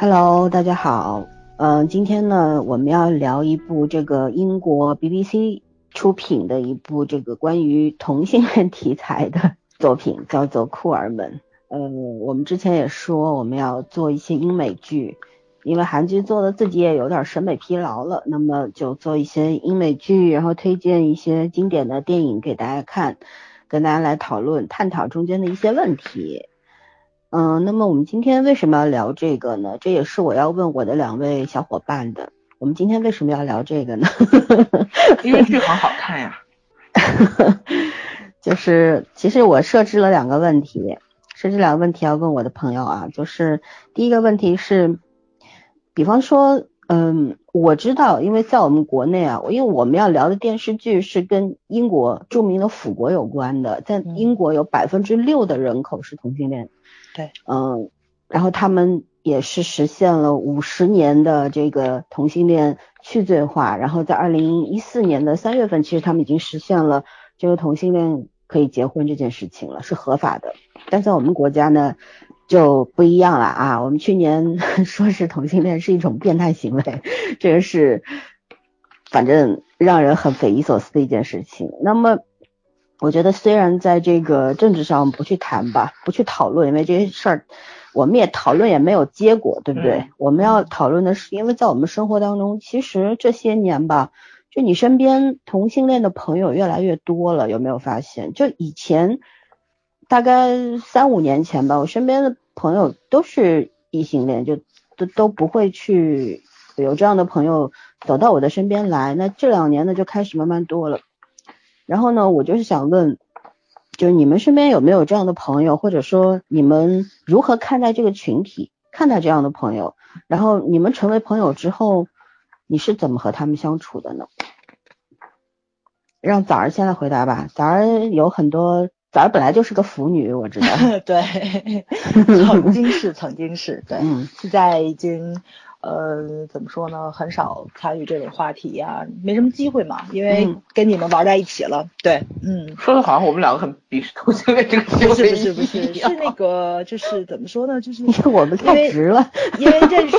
Hello，大家好。嗯，今天呢，我们要聊一部这个英国 BBC 出品的一部这个关于同性恋题材的作品，叫做《库尔们》。嗯，我们之前也说我们要做一些英美剧，因为韩剧做的自己也有点审美疲劳了，那么就做一些英美剧，然后推荐一些经典的电影给大家看，跟大家来讨论、探讨中间的一些问题。嗯，那么我们今天为什么要聊这个呢？这也是我要问我的两位小伙伴的。我们今天为什么要聊这个呢？因为剧很好看呀。就是其实我设置了两个问题，设置两个问题要问我的朋友啊。就是第一个问题是，比方说，嗯，我知道，因为在我们国内啊，因为我们要聊的电视剧是跟英国著名的腐国有关的，在英国有百分之六的人口是同性恋。对，嗯，然后他们也是实现了五十年的这个同性恋去罪化，然后在二零一四年的三月份，其实他们已经实现了这个同性恋可以结婚这件事情了，是合法的。但在我们国家呢就不一样了啊，我们去年 说是同性恋是一种变态行为，这个是反正让人很匪夷所思的一件事情。那么。我觉得虽然在这个政治上不去谈吧，不去讨论，因为这些事儿我们也讨论也没有结果，对不对？我们要讨论的是，因为在我们生活当中，其实这些年吧，就你身边同性恋的朋友越来越多了，有没有发现？就以前大概三五年前吧，我身边的朋友都是异性恋，就都都不会去有这样的朋友走到我的身边来。那这两年呢，就开始慢慢多了。然后呢，我就是想问，就是你们身边有没有这样的朋友，或者说你们如何看待这个群体，看待这样的朋友？然后你们成为朋友之后，你是怎么和他们相处的呢？让早儿先来回答吧。早儿有很多，早儿本来就是个腐女，我知道。对，曾经是，曾经是，对，现在已经。呃，怎么说呢？很少参与这种话题呀，没什么机会嘛，因为跟你们玩在一起了。对，嗯，说的好像我们两个很鄙视同性恋这个不是不是不是，是那个就是怎么说呢？就是我们太直了，因为认识，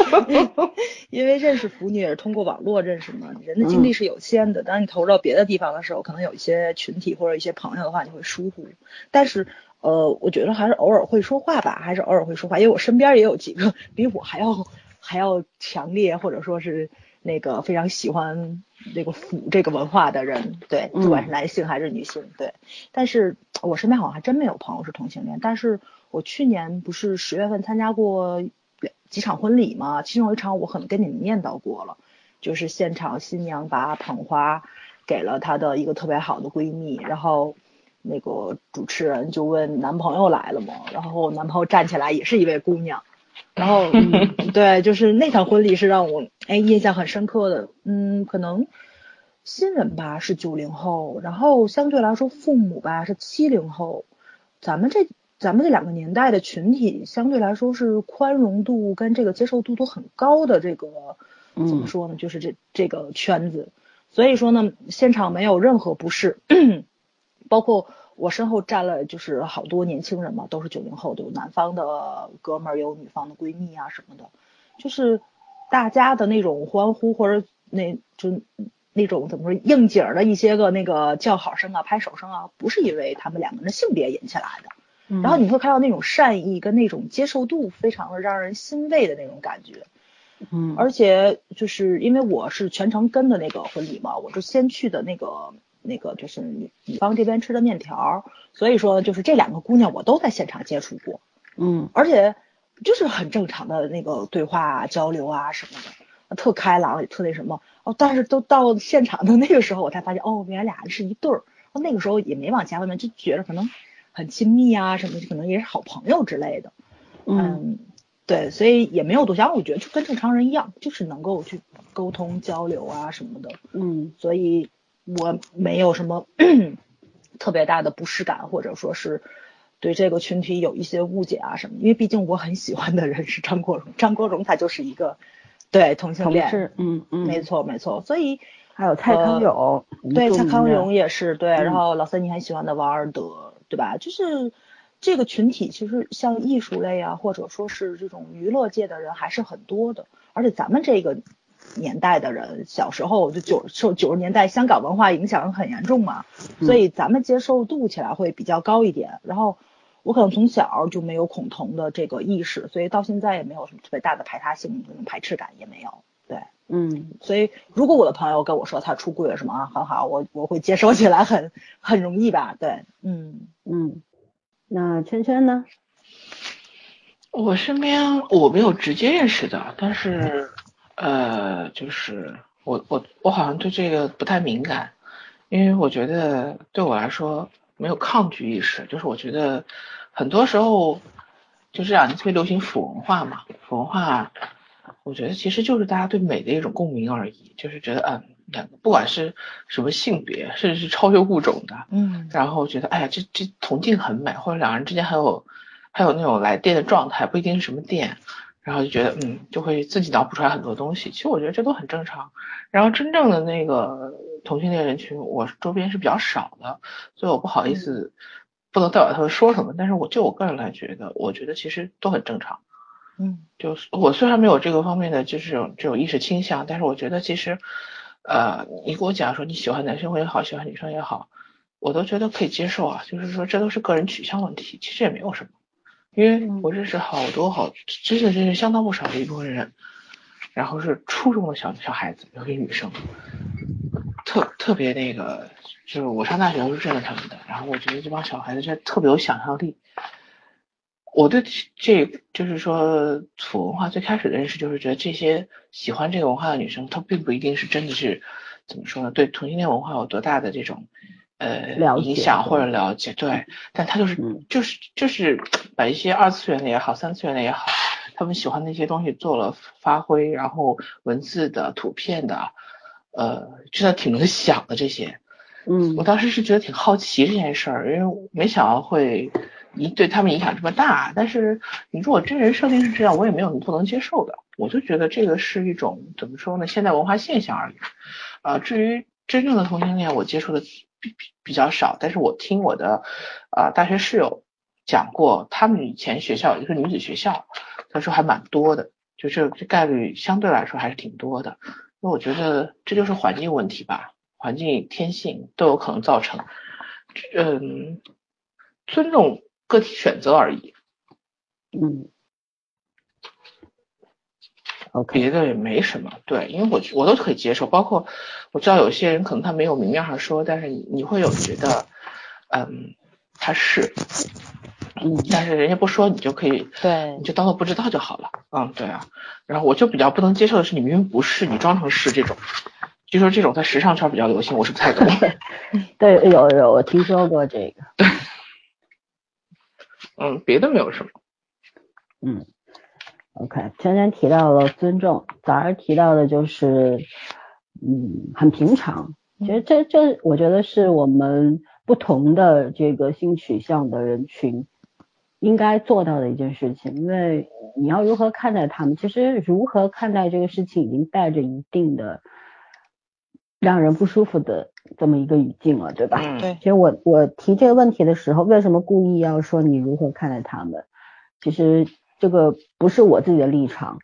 因为认识腐女也是通过网络认识嘛。人的精力是有限的，当你投入到别的地方的时候，可能有一些群体或者一些朋友的话，你会疏忽。但是呃，我觉得还是偶尔会说话吧，还是偶尔会说话，因为我身边也有几个比我还要。还要强烈，或者说是那个非常喜欢那个腐这个文化的人，对，不管是男性还是女性，对。但是我身边好像还真没有朋友是同性恋。但是我去年不是十月份参加过几场婚礼嘛，其中有一场我可能跟你们念叨过了，就是现场新娘把捧花给了她的一个特别好的闺蜜，然后那个主持人就问男朋友来了吗？然后男朋友站起来也是一位姑娘。然后，对，就是那场婚礼是让我哎印象很深刻的。嗯，可能新人吧是九零后，然后相对来说父母吧是七零后。咱们这咱们这两个年代的群体相对来说是宽容度跟这个接受度都很高的。这个怎么说呢？就是这这个圈子，所以说呢，现场没有任何不适，包括。我身后站了就是好多年轻人嘛，都是九零后，有男方的哥们儿，有女方的闺蜜啊什么的，就是大家的那种欢呼或者那就那种怎么说应景的一些个那个叫好声啊、拍手声啊，不是因为他们两个人的性别引起来的。然后你会看到那种善意跟那种接受度，非常的让人欣慰的那种感觉。嗯，而且就是因为我是全程跟的那个婚礼嘛，我是先去的那个。那个就是女女方这边吃的面条，所以说就是这两个姑娘我都在现场接触过，嗯，而且就是很正常的那个对话交流啊什么的，特开朗也特那什么哦。但是都到现场的那个时候，我才发现哦，原来俩人是一对儿。那个时候也没往家外面，就觉得可能很亲密啊什么，可能也是好朋友之类的。嗯嗯，对，所以也没有多想，我觉得就跟正常人一样，就是能够去沟通交流啊什么的。嗯所以我没有什么 特别大的不适感，或者说是对这个群体有一些误解啊什么。因为毕竟我很喜欢的人是张国荣，张国荣他就是一个对同性恋，是，嗯嗯，没错没错。所以还有蔡康永，对蔡康永也是对，嗯然后老三你很喜欢的王尔德，对吧？就是这个群体其实像艺术类啊，或者说是这种娱乐界的人还是很多的，而且咱们这个年代的人，小时候就九受九十年代香港文化影响很严重嘛，所以咱们接受度起来会比较高一点。然后我可能从小就没有恐同的这个意识，所以到现在也没有什么特别大的排他性，那种排斥感也没有。对，嗯所以如果我的朋友跟我说他出柜了什么啊，很好，我我会接受起来很 很容易吧？对，嗯嗯，那圈圈呢？我身边我没有直接认识的，但是呃，就是我我我好像对这个不太敏感，因为我觉得对我来说没有抗拒意识，就是我觉得很多时候就这两年特别流行腐文化嘛，腐文化，我觉得其实就是大家对美的一种共鸣而已，就是觉得嗯，两个不管是什么性别，甚至是超越物种的，嗯然后觉得哎呀，这这铜镜很美，或者两人之间还有还有那种来电的状态，不一定是什么电，然后就觉得嗯，就会自己脑补出来很多东西。其实我觉得这都很正常。然后真正的那个同性恋人群，我周边是比较少的，所以我不好意思，不能代表他们说什么。但是我就我个人来觉得，我觉得其实都很正常。嗯就是我虽然没有这个方面的就是这种这种意识倾向，但是我觉得其实，呃，你给我讲说你喜欢男生也好，喜欢女生也好，我都觉得可以接受啊。就是说这都是个人取向问题，其实也没有什么。因为我认识好多好，真的真是相当不少的一部分人，然后是初中的小小孩子，尤其女生，特特别那个，就是我上大学都是认得他们的，然后我觉得这帮小孩子真的特别有想象力。我对这就是说土文化最开始的认识就是觉得这些喜欢这个文化的女生，她并不一定是真的是怎么说呢？对同性恋文化有多大的这种呃了影响或者了解？对，但他就是嗯就是就是把一些二次元的也好，三次元的也好，他们喜欢那些东西做了发挥，然后文字的、图片的，呃，真的挺能想的这些。嗯我当时是觉得挺好奇这件事儿，因为没想到会影对他们影响这么大。但是你如果真人设定是这样，我也没有不能接受的。我就觉得这个是一种怎么说呢，现代文化现象而已。啊、至于真正的同性恋，我接触的比比比较少，但是我听我的啊、大学室友讲过，他们以前学校有一个女子学校，他说还蛮多的，就是这概率相对来说还是挺多的。那我觉得这就是环境问题吧。环境、天性都有可能造成，嗯，尊重个体选择而已，嗯，OK，别的也没什么。对，因为我我都可以接受，包括我知道有些人可能他没有明面上说，但是你你会有觉得，嗯，他是，嗯但是人家不说，你就可以，对你就当做不知道就好了。嗯，对啊。然后我就比较不能接受的是，你明明不是，你装成是这种。据说这种在时尚圈比较流行，我是不太懂。对，有有，我听说过这个，嗯，别的没有什么。嗯，OK，圈圈提到了尊重，早儿提到的就是，嗯，很平常。其实这这，我觉得是我们不同的这个性取向的人群应该做到的一件事情，因为你要如何看待他们，其实如何看待这个事情已经带着一定的让人不舒服的这么一个语境了，对吧？嗯，对其实我我提这个问题的时候，为什么故意要说你如何看待他们？其实这个不是我自己的立场，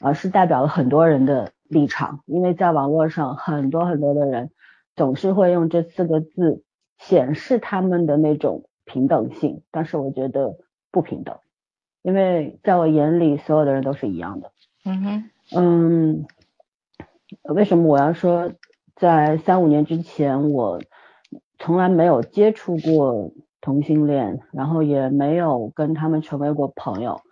而是代表了很多人的立场。因为在网络上，很多很多的人总是会用这四个字显示他们的那种平等性，但是我觉得不平等，因为在我眼里，所有的人都是一样的。嗯哼，嗯，为什么我要说在三五年之前我从来没有接触过同性恋，然后也没有跟他们成为过朋友？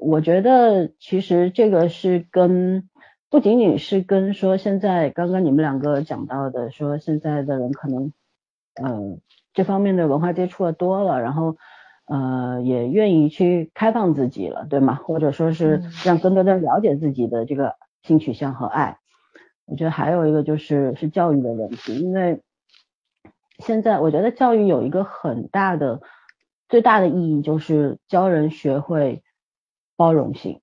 我觉得其实这个是跟不仅仅是跟说现在刚刚你们两个讲到的，说现在的人可能嗯这方面的文化接触的多了，然后呃也愿意去开放自己了，对吗？或者说是让更多的人了解自己的这个性取向和爱。我觉得还有一个就是是教育的问题，因为现在我觉得教育有一个很大的最大的意义就是教人学会包容性，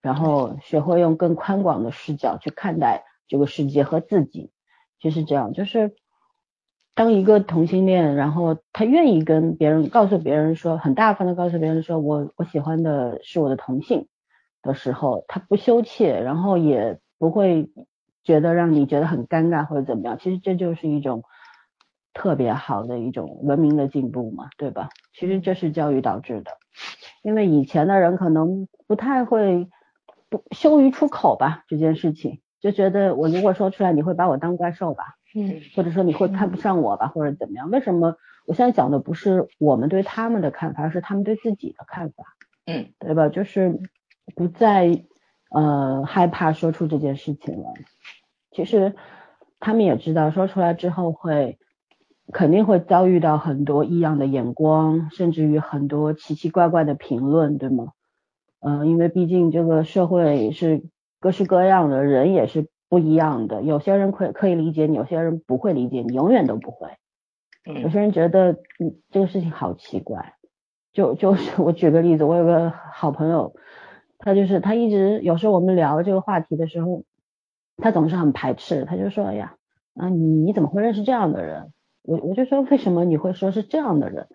然后学会用更宽广的视角去看待这个世界和自己。就是这样，就是当一个同性恋，然后他愿意跟别人告诉别人说，很大方的告诉别人说我我喜欢的是我的同性的时候，他不羞怯，然后也不会。觉得让你觉得很尴尬或者怎么样，其实这就是一种特别好的一种文明的进步嘛，对吧？其实这是教育导致的，因为以前的人可能不太会不羞于出口吧这件事情，就觉得我如果说出来，你会把我当怪兽吧，嗯，或者说你会看不上我吧，或者怎么样？为什么我现在讲的不是我们对他们的看法，而是他们对自己的看法，嗯，对吧？就是不再呃害怕说出这件事情了。其实他们也知道，说出来之后会肯定会遭遇到很多异样的眼光，甚至于很多奇奇怪怪的评论，对吗？嗯，因为毕竟这个社会是各式各样的人，也是不一样的。有些人可可以理解你，有些人不会理解你，永远都不会。有些人觉得嗯这个事情好奇怪，就就是 我举个例子，我有个好朋友，他就是他一直有时候我们聊这个话题的时候。他总是很排斥，他就说：“哎呀，啊，你你怎么会认识这样的人？”我我就说：“为什么你会说是这样的人？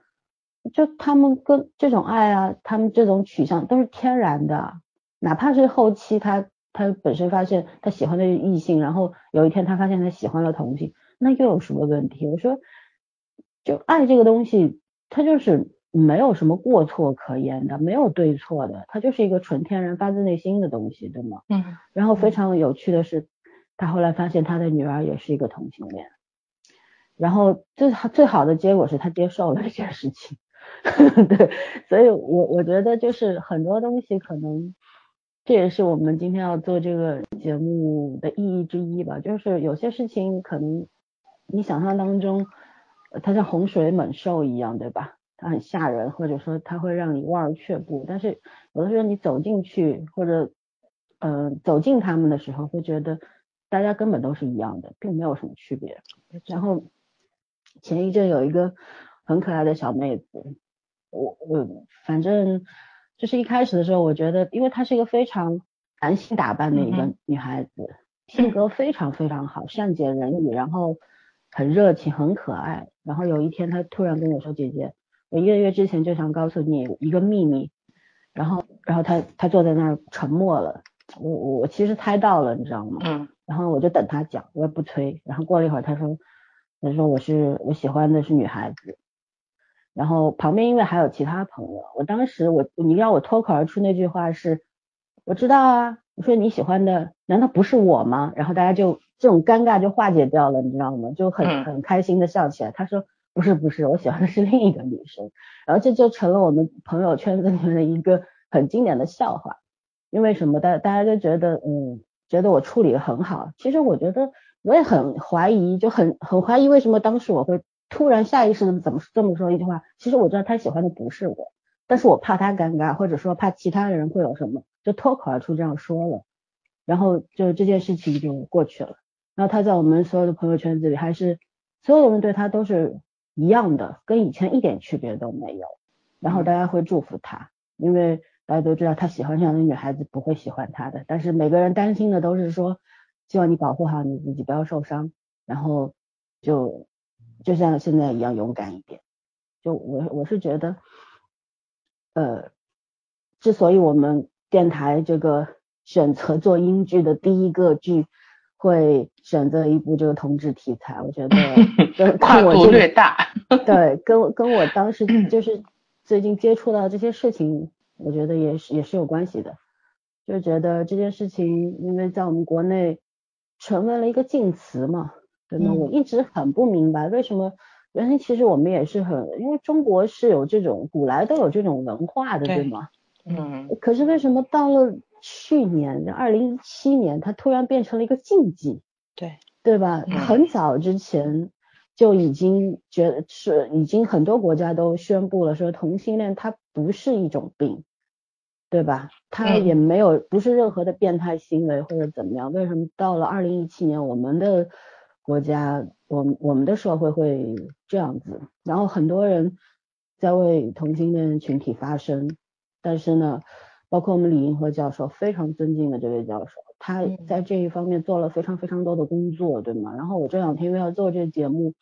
就他们跟这种爱啊，他们这种取向都是天然的，哪怕是后期他他本身发现他喜欢的异性，然后有一天他发现他喜欢了同性，那又有什么问题？我说，就爱这个东西，它就是没有什么过错可言的，没有对错的，它就是一个纯天然发自内心的东西，对吗？嗯。然后非常有趣的是。他后来发现他的女儿也是一个同性恋，然后最好最好的结果是他接受了这件事情，对，所以我我觉得就是很多东西可能这也是我们今天要做这个节目的意义之一吧，就是有些事情可能你想象当中它像洪水猛兽一样，对吧？它很吓人，或者说它会让你望而却步，但是有的时候你走进去或者嗯走进他们的时候，会觉得。大家根本都是一样的，并没有什么区别。然后前一阵有一个很可爱的小妹子，我我反正就是一开始的时候，我觉得，因为她是一个非常男性打扮的一个女孩子，性格非常非常好，善解人意，然后很热情，很可爱。然后有一天，她突然跟我说：“姐姐，我一个月之前就想告诉你一个秘密。”然后，然后她她坐在那儿沉默了。我我其实猜到了，你知道吗？嗯。然后我就等他讲，我也不催。然后过了一会儿，他说，他说我是我喜欢的是女孩子。然后旁边因为还有其他朋友，我当时我你让我脱口而出那句话是，我知道啊。我说你喜欢的难道不是我吗？然后大家就这种尴尬就化解掉了，你知道吗？就很很开心的笑起来。他说不是不是，我喜欢的是另一个女生。然后这就成了我们朋友圈子里面的一个很经典的笑话。因为什么？大大家就觉得嗯。觉得我处理的很好，其实我觉得我也很怀疑，就很很怀疑为什么当时我会突然下意识的怎么这么说一句话。其实我知道他喜欢的不是我，但是我怕他尴尬，或者说怕其他的人会有什么，就脱口而出这样说了，然后就这件事情就过去了。然后他在我们所有的朋友圈子里，还是所有的人对他都是一样的，跟以前一点区别都没有。然后大家会祝福他，因为。大家都知道他喜欢上的女孩子不会喜欢他的，但是每个人担心的都是说，希望你保护好你自己，不要受伤，然后就就像现在一样勇敢一点。就我我是觉得，呃，之所以我们电台这个选择做英剧的第一个剧会选择一部这个同志题材，我觉得 跨度略大。对，跟 跟我当时 就是最近接触到这些事情。我觉得也是也是有关系的，就觉得这件事情，因为在我们国内成为了一个禁词嘛，真的？我一直很不明白为什么，原先其实我们也是很，因为中国是有这种古来都有这种文化的，对吗？嗯。可是为什么到了去年，二零一七年，它突然变成了一个禁忌？对，对吧？很早之前。就已经觉得是已经很多国家都宣布了说同性恋它不是一种病，对吧？他也没有不是任何的变态行为或者怎么样。为什么到了二零一七年我们的国家，我我们的社会会这样子？然后很多人在为同性恋群体发声，但是呢，包括我们李银河教授非常尊敬的这位教授。他在这一方面做了非常非常多的工作，对吗？然后我这两天因为要做这个节目，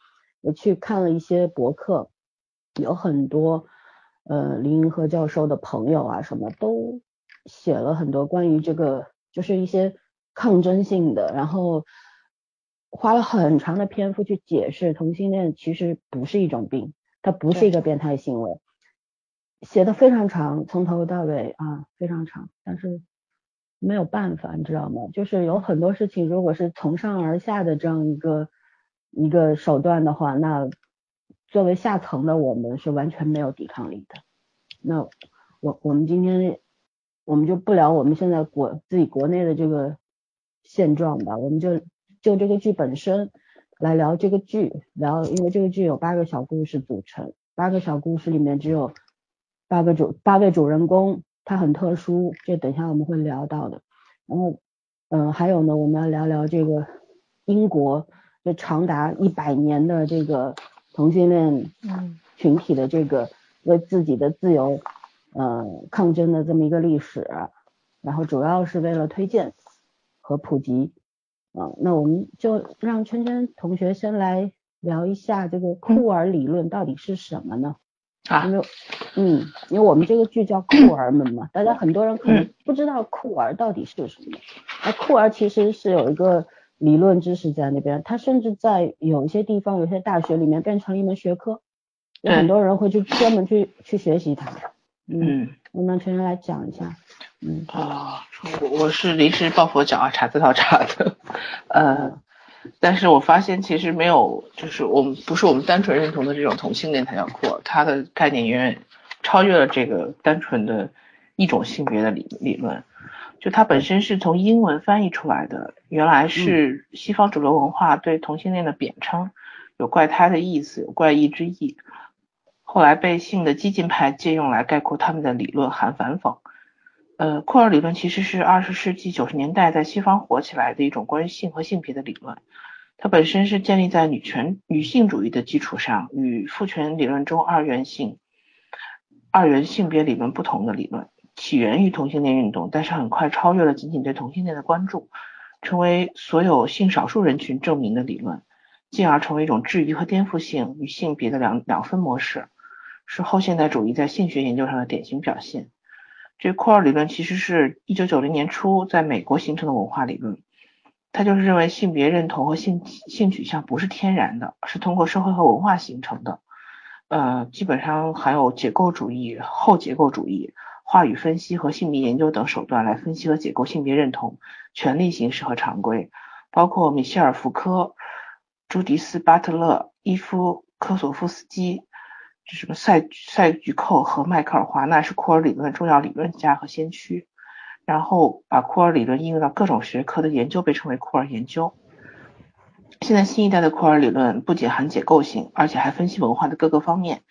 我去看了一些博客，有很多呃林银河教授的朋友啊，什么都写了很多关于这个，就是一些抗争性的，然后花了很长的篇幅去解释同性恋其实不是一种病，它不是一个变态行为，写的非常长，从头到尾啊非常长，但是。没有办法，你知道吗？就是有很多事情，如果是从上而下的这样一个一个手段的话，那作为下层的我们是完全没有抵抗力的。那我我们今天我们就不聊我们现在国自己国内的这个现状吧，我们就就这个剧本身来聊这个剧，聊因为这个剧有八个小故事组成，八个小故事里面只有八个主八位主人公。他很特殊，这等一下我们会聊到的。然后，嗯，还有呢，我们要聊聊这个英国这长达一百年的这个同性恋群体的这个为自己的自由，呃，抗争的这么一个历史。然后主要是为了推荐和普及。啊，那我们就让圈圈同学先来聊一下这个酷儿理论到底是什么呢？啊，因为，嗯，因为我们这个剧叫酷儿们嘛，大家很多人可能不知道酷儿到底是什么。那酷儿其实是有一个理论知识在那边，它甚至在有一些地方、有些大学里面变成了一门学科，有很多人会去专门去去学习它。嗯，我们全员来讲一下。嗯啊，我我是临时抱佛脚啊，查资料查的，呃。但是我发现其实没有，就是我们不是我们单纯认同的这种同性恋才叫酷，它的概念远远超越了这个单纯的一种性别的理理论。就它本身是从英文翻译出来的，原来是西方主流文化对同性恋的贬称，有怪胎的意思，有怪异之意。后来被性的激进派借用来概括他们的理论，含反讽。呃，库尔理论其实是二十世纪九十年代在西方火起来的一种关于性和性别的理论。它本身是建立在女权、女性主义的基础上，与父权理论中二元性、二元性别理论不同的理论，起源于同性恋运动，但是很快超越了仅仅对同性恋的关注，成为所有性少数人群证明的理论，进而成为一种质疑和颠覆性与性别的两两分模式，是后现代主义在性学研究上的典型表现。这库尔理论其实是一九九零年初在美国形成的文化理论，他就是认为性别认同和性性取向不是天然的，是通过社会和文化形成的。呃，基本上含有结构主义、后结构主义、话语分析和性别研究等手段来分析和解构性别认同、权力形式和常规，包括米歇尔·福柯、朱迪斯·巴特勒、伊夫·科索夫斯基。这什么赛赛局寇和迈克尔华纳是库尔理论的重要理论家和先驱，然后把库尔理论应用到各种学科的研究被称为库尔研究。现在新一代的库尔理论不仅含解构性，而且还分析文化的各个方面，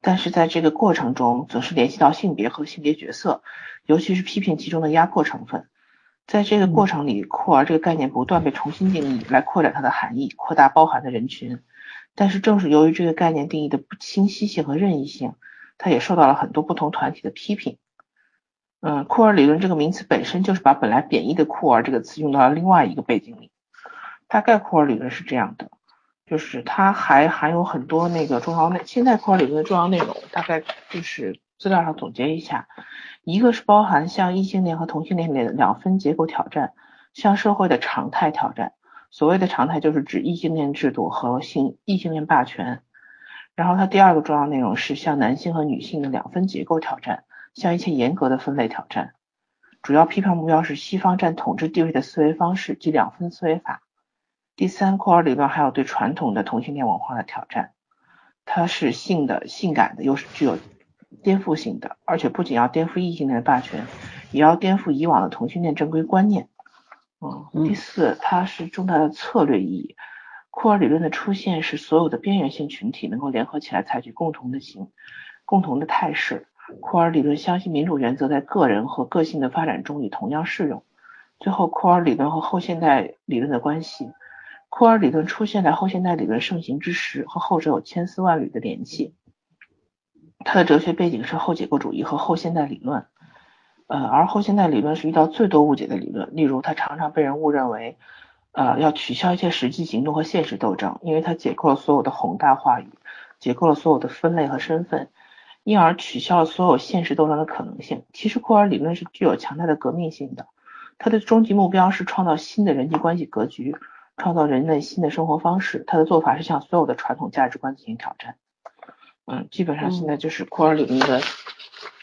但是在这个过程中总是联系到性别和性别角色，尤其是批评其中的压迫成分。在这个过程里，库尔这个概念不断被重新定义，来扩展它的含义，扩大包含的人群。但是正是由于这个概念定义的不清晰性和任意性，它也受到了很多不同团体的批评。嗯，库尔理论这个名词本身就是把本来贬义的酷儿这个词用到了另外一个背景里。大概库尔理论是这样的，就是它还含有很多那个重要内，现在库尔理论的重要内容大概就是资料上总结一下，一个是包含向异性恋和同性恋的两分结构挑战，向社会的常态挑战。所谓的常态就是指异性恋制度和性异性恋霸权，然后它第二个重要内容是向男性和女性的两分结构挑战，向一切严格的分类挑战，主要批判目标是西方占统治地位的思维方式及两分思维法。第三，库尔理论还有对传统的同性恋文化的挑战，它是性的、性感的，又是具有颠覆性的，而且不仅要颠覆异性恋的霸权，也要颠覆以往的同性恋正规观念。嗯，第四，它是重大的策略意义。库尔理论的出现使所有的边缘性群体能够联合起来采取共同的行、共同的态势。库尔理论相信民主原则在个人和个性的发展中也同样适用。最后，库尔理论和后现代理论的关系。库尔理论出现在后现代理论盛行之时，和后者有千丝万缕的联系。它的哲学背景是后结构主义和后现代理论。呃，而后现代理论是遇到最多误解的理论，例如它常常被人误认为，呃，要取消一切实际行动和现实斗争，因为它解构了所有的宏大话语，解构了所有的分类和身份，因而取消了所有现实斗争的可能性。其实库尔理论是具有强大的革命性的，它的终极目标是创造新的人际关系格局，创造人类新的生活方式。他的做法是向所有的传统价值观进行挑战。嗯，基本上现在就是库尔理论的。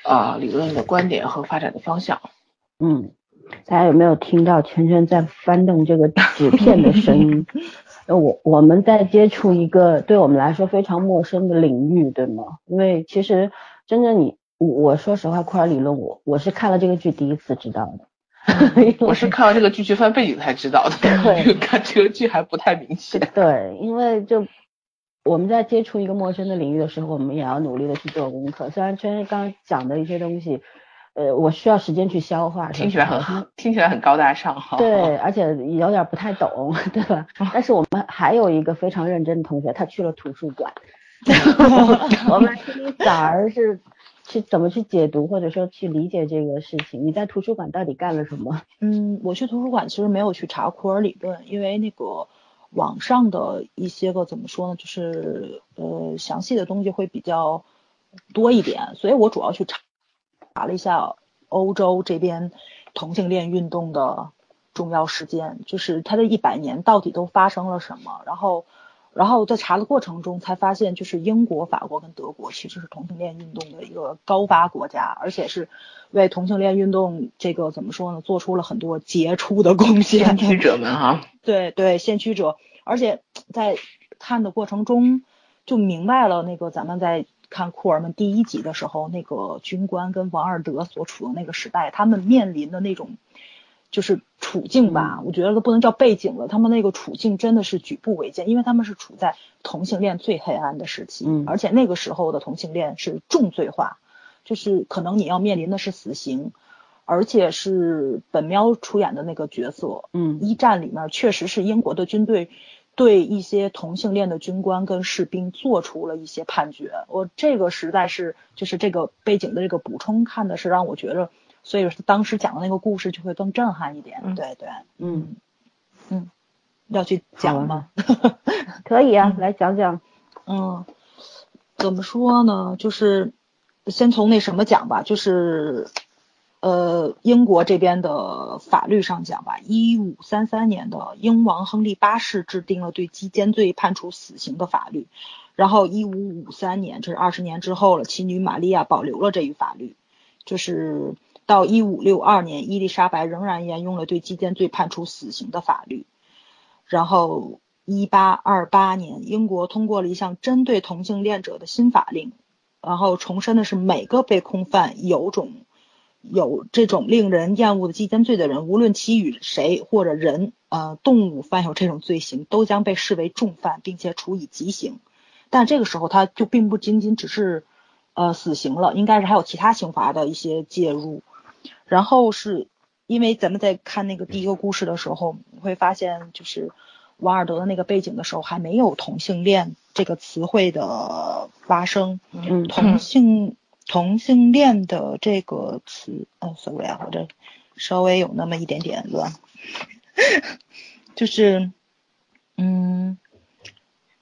啊，理论的观点和发展的方向。嗯，大家有没有听到圈圈在翻动这个纸片的声音？我我们在接触一个对我们来说非常陌生的领域，对吗？因为其实真正你，我说实话，库尔理论，我我是看了这个剧第一次知道的。我是看完这个剧去翻背景才知道的，看这个剧还不太明显。对，因为就。我们在接触一个陌生的领域的时候，我们也要努力的去做功课。虽然圈圈刚刚讲的一些东西，呃，我需要时间去消化。听起来很听起来很高大上哈。对，而且有点不太懂，对吧？但是我们还有一个非常认真的同学，他去了图书馆。我们听听早儿是去怎么去解读或者说去理解这个事情。你在图书馆到底干了什么？嗯，我去图书馆其实没有去查库尔理论，因为那个。网上的一些个怎么说呢，就是呃详细的东西会比较多一点，所以我主要去查查了一下欧洲这边同性恋运动的重要事件，就是它的一百年到底都发生了什么，然后。然后在查的过程中才发现，就是英国、法国跟德国其实是同性恋运动的一个高发国家，而且是为同性恋运动这个怎么说呢，做出了很多杰出的贡献。先驱者们哈。对对，先驱者。而且在看的过程中就明白了，那个咱们在看库尔们第一集的时候，那个军官跟王尔德所处的那个时代，他们面临的那种。就是处境吧，我觉得都不能叫背景了。他们那个处境真的是举步维艰，因为他们是处在同性恋最黑暗的时期，嗯，而且那个时候的同性恋是重罪化，就是可能你要面临的是死刑，而且是本喵出演的那个角色，嗯，一战里面确实是英国的军队对一些同性恋的军官跟士兵做出了一些判决。我这个实在是就是这个背景的这个补充，看的是让我觉得。所以说当时讲的那个故事就会更震撼一点，对对，嗯嗯，要去讲吗？可以啊，来讲讲。嗯，怎么说呢？就是先从那什么讲吧，就是呃，英国这边的法律上讲吧，一五三三年的英王亨利八世制定了对击奸罪判处死刑的法律，然后一五五三年，这是二十年之后了，其女玛利亚保留了这一法律，就是。到一五六二年，伊丽莎白仍然沿用了对基奸罪判处死刑的法律。然后，一八二八年，英国通过了一项针对同性恋者的新法令，然后重申的是，每个被控犯有种有这种令人厌恶的基奸罪的人，无论其与谁或者人呃动物犯有这种罪行，都将被视为重犯，并且处以极刑。但这个时候，他就并不仅仅只是呃死刑了，应该是还有其他刑罚的一些介入。然后是因为咱们在看那个第一个故事的时候，你会发现就是王尔德的那个背景的时候，还没有同性恋这个词汇的发生。嗯，同性同性恋的这个词，哦，sorry 啊，我这稍微有那么一点点乱。就是嗯，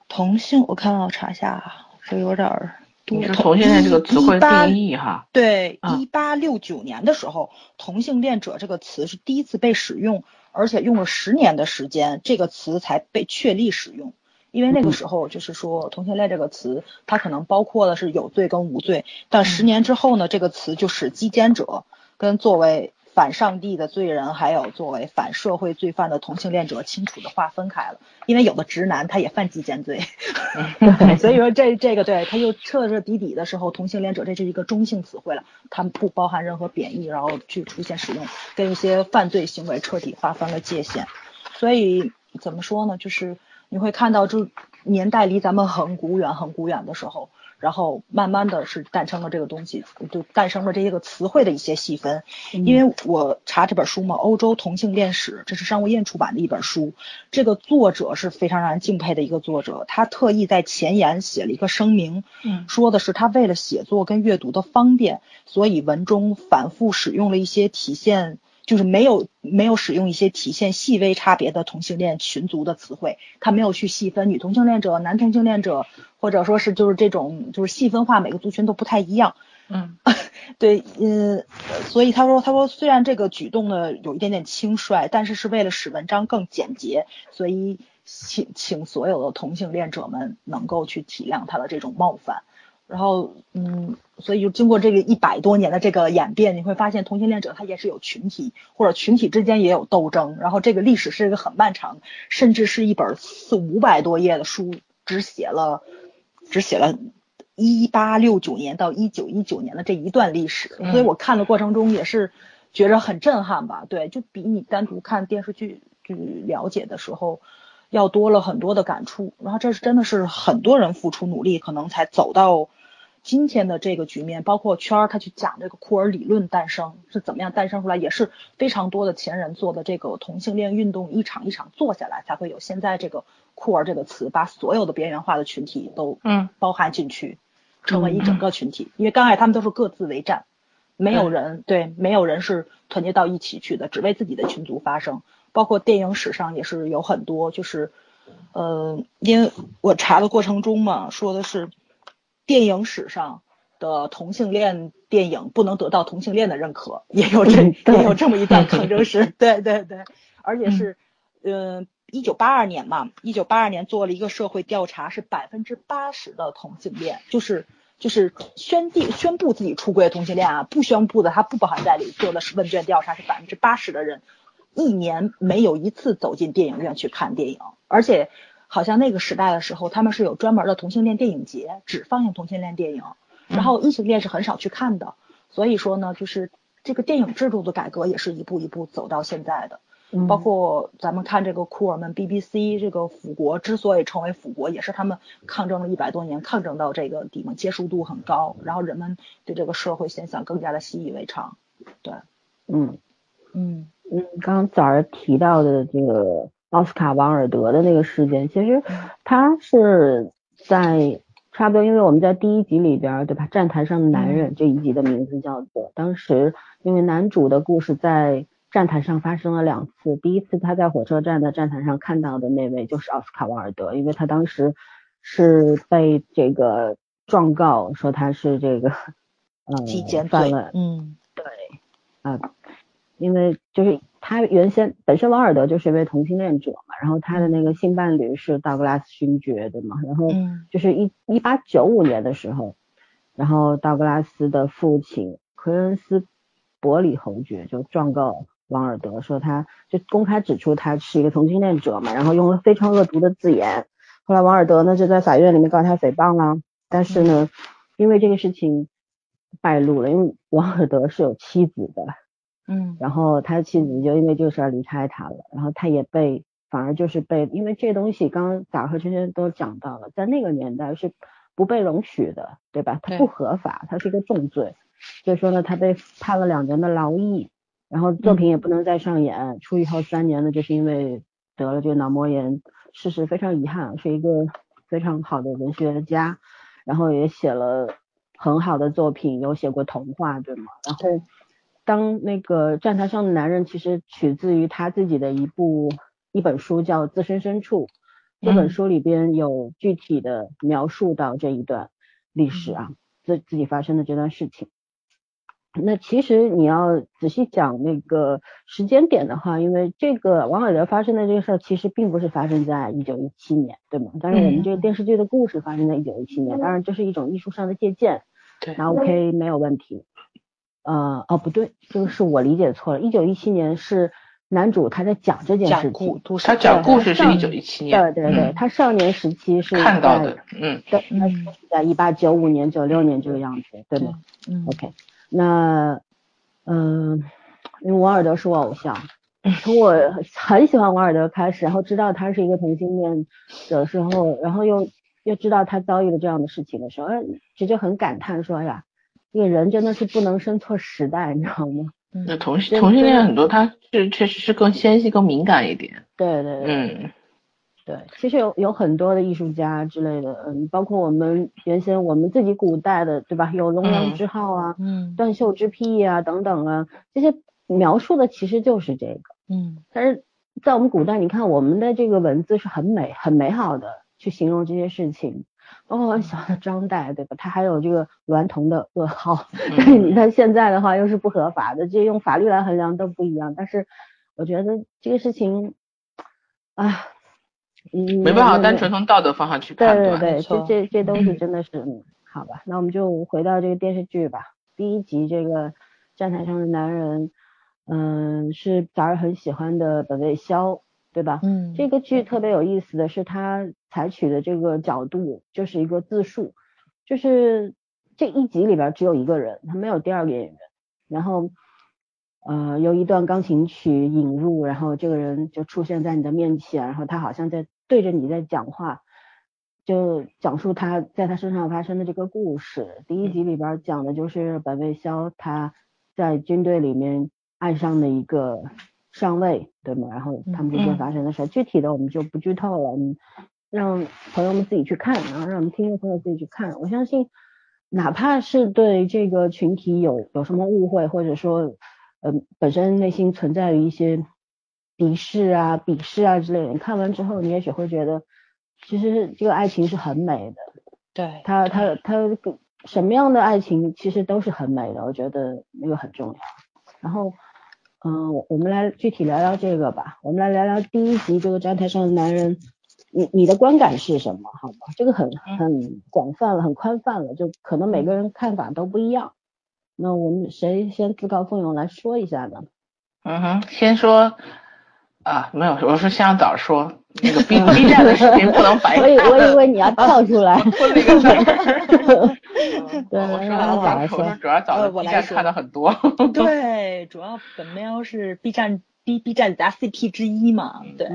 同性，我看我查一下，啊这有点儿。你是从现在这个词汇定义哈？对，一八六九年的时候，同性恋者这个词是第一次被使用，而且用了十年的时间，这个词才被确立使用。因为那个时候就是说，同性恋这个词，它可能包括的是有罪跟无罪，但十年之后呢，这个词就使基奸者跟作为。反上帝的罪人，还有作为反社会罪犯的同性恋者，清楚的划分开了。因为有的直男他也犯基奸罪，所以说这这个对他又彻彻底底的时候，同性恋者这是一个中性词汇了，它不包含任何贬义，然后去出现使用，跟一些犯罪行为彻底划分了界限。所以怎么说呢？就是你会看到就年代离咱们很古远很古远的时候。然后慢慢的是诞生了这个东西，就诞生了这些个词汇的一些细分。因为我查这本书嘛，《欧洲同性恋史》，这是商务印出版的一本书。这个作者是非常让人敬佩的一个作者，他特意在前言写了一个声明，说的是他为了写作跟阅读的方便，所以文中反复使用了一些体现。就是没有没有使用一些体现细微差别的同性恋群族的词汇，他没有去细分女同性恋者、男同性恋者，或者说是就是这种就是细分化每个族群都不太一样。嗯，对，嗯，所以他说他说虽然这个举动呢有一点点轻率，但是是为了使文章更简洁，所以请请所有的同性恋者们能够去体谅他的这种冒犯。然后，嗯，所以就经过这个一百多年的这个演变，你会发现同性恋者他也是有群体，或者群体之间也有斗争。然后这个历史是一个很漫长，甚至是一本四五百多页的书，只写了只写了一八六九年到一九一九年的这一段历史。所以我看的过程中也是觉着很震撼吧？对，就比你单独看电视剧去了解的时候。要多了很多的感触，然后这是真的是很多人付出努力，可能才走到今天的这个局面。包括圈儿他去讲这个库尔理论诞生是怎么样诞生出来，也是非常多的前人做的这个同性恋运动一场一场做下来，才会有现在这个库尔这个词，把所有的边缘化的群体都嗯包含进去，成为一整个群体。因为刚开始他们都是各自为战，没有人对没有人是团结到一起去的，只为自己的群族发声。包括电影史上也是有很多，就是，呃，因为我查的过程中嘛，说的是电影史上的同性恋电影不能得到同性恋的认可，也有这也有这么一段抗争史，对对对，而且是，呃，一九八二年嘛，一九八二年做了一个社会调查，是百分之八十的同性恋，就是就是宣定宣布自己出柜的同性恋啊，不宣布的他不包含在里，做的是问卷调查，是百分之八十的人。一年没有一次走进电影院去看电影，而且好像那个时代的时候，他们是有专门的同性恋电影节，只放映同性恋电影，然后异性恋是很少去看的。所以说呢，就是这个电影制度的改革也是一步一步走到现在的。包括咱们看这个库尔们 BBC 这个腐国之所以成为腐国，也是他们抗争了一百多年，抗争到这个地方，接受度很高，然后人们对这个社会现象更加的习以为常。对，嗯嗯。嗯，刚刚早儿提到的这个奥斯卡·王尔德的那个事件，其实他是在差不多，因为我们在第一集里边，对吧？站台上的男人这一集的名字叫做，当时因为男主的故事在站台上发生了两次，第一次他在火车站的站台上看到的那位就是奥斯卡·王尔德，因为他当时是被这个状告说他是这个呃犯了，嗯，对，啊。因为就是他原先本身王尔德就是一位同性恋者嘛，然后他的那个性伴侣是道格拉斯勋爵对吗？然后就是一一八九五年的时候，然后道格拉斯的父亲奎恩斯伯里侯爵就状告王尔德，说他就公开指出他是一个同性恋者嘛，然后用了非常恶毒的字眼。后来王尔德呢就在法院里面告他诽谤了，但是呢，因为这个事情败露了，因为王尔德是有妻子的。嗯，然后他的妻子就因为这个事儿离开他了，然后他也被反而就是被，因为这东西刚刚早和萱萱都讲到了，在那个年代是不被容许的，对吧？它不合法，它是一个重罪，所以说呢，他被判了两年的劳役，然后作品也不能再上演，出狱后三年呢，就是因为得了这个脑膜炎，事实非常遗憾，是一个非常好的文学家，然后也写了很好的作品，有写过童话，对吗？然后。当那个站台上的男人，其实取自于他自己的一部一本书，叫《自身深处》。这本书里边有具体的描述到这一段历史啊，自自己发生的这段事情。那其实你要仔细讲那个时间点的话，因为这个王尔德发生的这个事儿，其实并不是发生在一九一七年，对吗？但是我们这个电视剧的故事发生在一九一七年，当然这是一种艺术上的借鉴，那 OK 没有问题。呃哦不对，这个是我理解错了。一九一七年是男主他在讲这件事情，他讲故事是一九一七年，对对对，他少年时期是看到的，嗯，对，那是在一八九五年、九六年这个样子，对吗？嗯，OK，那嗯，因为王尔德是我偶像，从我很喜欢王尔德开始，然后知道他是一个同性恋的时候，然后又又知道他遭遇了这样的事情的时候，直接很感叹说呀，这个人真的是不能生错时代，你知道吗？那同性同性恋很多，他是确实是更纤细、更敏感一点。对对对。嗯。对，其实有有很多的艺术家之类的，嗯，包括我们原先我们自己古代的，对吧？有龙阳之好啊，嗯，断袖之癖啊等等啊，这些描述的其实就是这个，嗯。但是在我们古代，你看我们的这个文字是很美、很美好的去形容这些事情，包括小的张岱，对吧？他还有这个娈童的噩耗，但是你看现在的话又是不合法的，这用法律来衡量都不一样。但是我觉得这个事情，啊。嗯，没办法，单纯从道德方向去判断。对对对，这这这东西真的是，好吧，那我们就回到这个电视剧吧。第一集这个站台上的男人，嗯，是早儿很喜欢的本卫肖，对吧？嗯。这个剧特别有意思的是，它采取的这个角度就是一个自述，就是这一集里边只有一个人，他没有第二个演员，然后。呃，有一段钢琴曲引入，然后这个人就出现在你的面前，然后他好像在对着你在讲话，就讲述他在他身上发生的这个故事。第一集里边讲的就是本卫肖他在军队里面爱上的一个上位，对吗？然后他们之间发生的事，具体的我们就不剧透了，嗯，让朋友们自己去看，然后让我们听众朋友自己去看。我相信，哪怕是对这个群体有有什么误会，或者说。呃，本身内心存在于一些敌视啊、鄙视啊之类的。你看完之后，你也许会觉得，其实这个爱情是很美的。对，他他他什么样的爱情其实都是很美的，我觉得那个很重要。然后，嗯，我们来具体聊聊这个吧。我们来聊聊第一集这个站台上的男人，你你的观感是什么？好吗？这个很很广泛了，很宽泛了，就可能每个人看法都不一样。那我们谁先自告奋勇来说一下呢？嗯哼，先说啊，没有，我是先让早说那个 B B 站的视频不能白看。我以我以为你要跳出来。说了一个字儿。对，我说早说，主要早 B 站看的很多。对，主要本喵是 B 站 B B 站加 CP 之一嘛，对，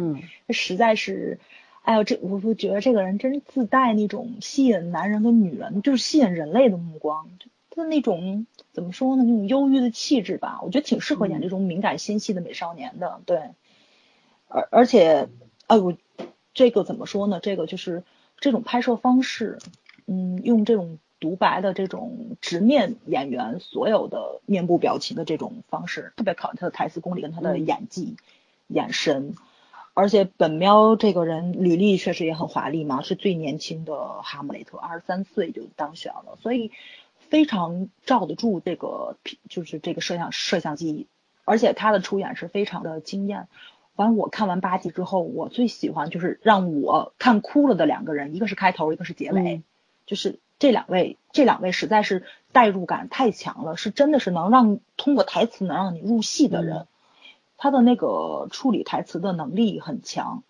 实在是，哎呦，这我就觉得这个人真自带那种吸引男人跟女人，就是吸引人类的目光。他那种怎么说呢？那种忧郁的气质吧，我觉得挺适合演这种敏感纤细的美少年的。对，而而且，哎，我这个怎么说呢？这个就是这种拍摄方式，嗯，用这种独白的这种直面演员所有的面部表情的这种方式，特别考验他的台词功力跟他的演技、眼神。而且本喵这个人履历确实也很华丽嘛，是最年轻的哈姆雷特，二十三岁就当选了，所以。非常罩得住这个，就是这个摄像摄像机，而且他的出演是非常的惊艳。完，我看完八集之后，我最喜欢就是让我看哭了的两个人，一个是开头，一个是结尾，就是这两位，这两位实在是代入感太强了，是真的是能让通过台词能让你入戏的人，他的那个处理台词的能力很强。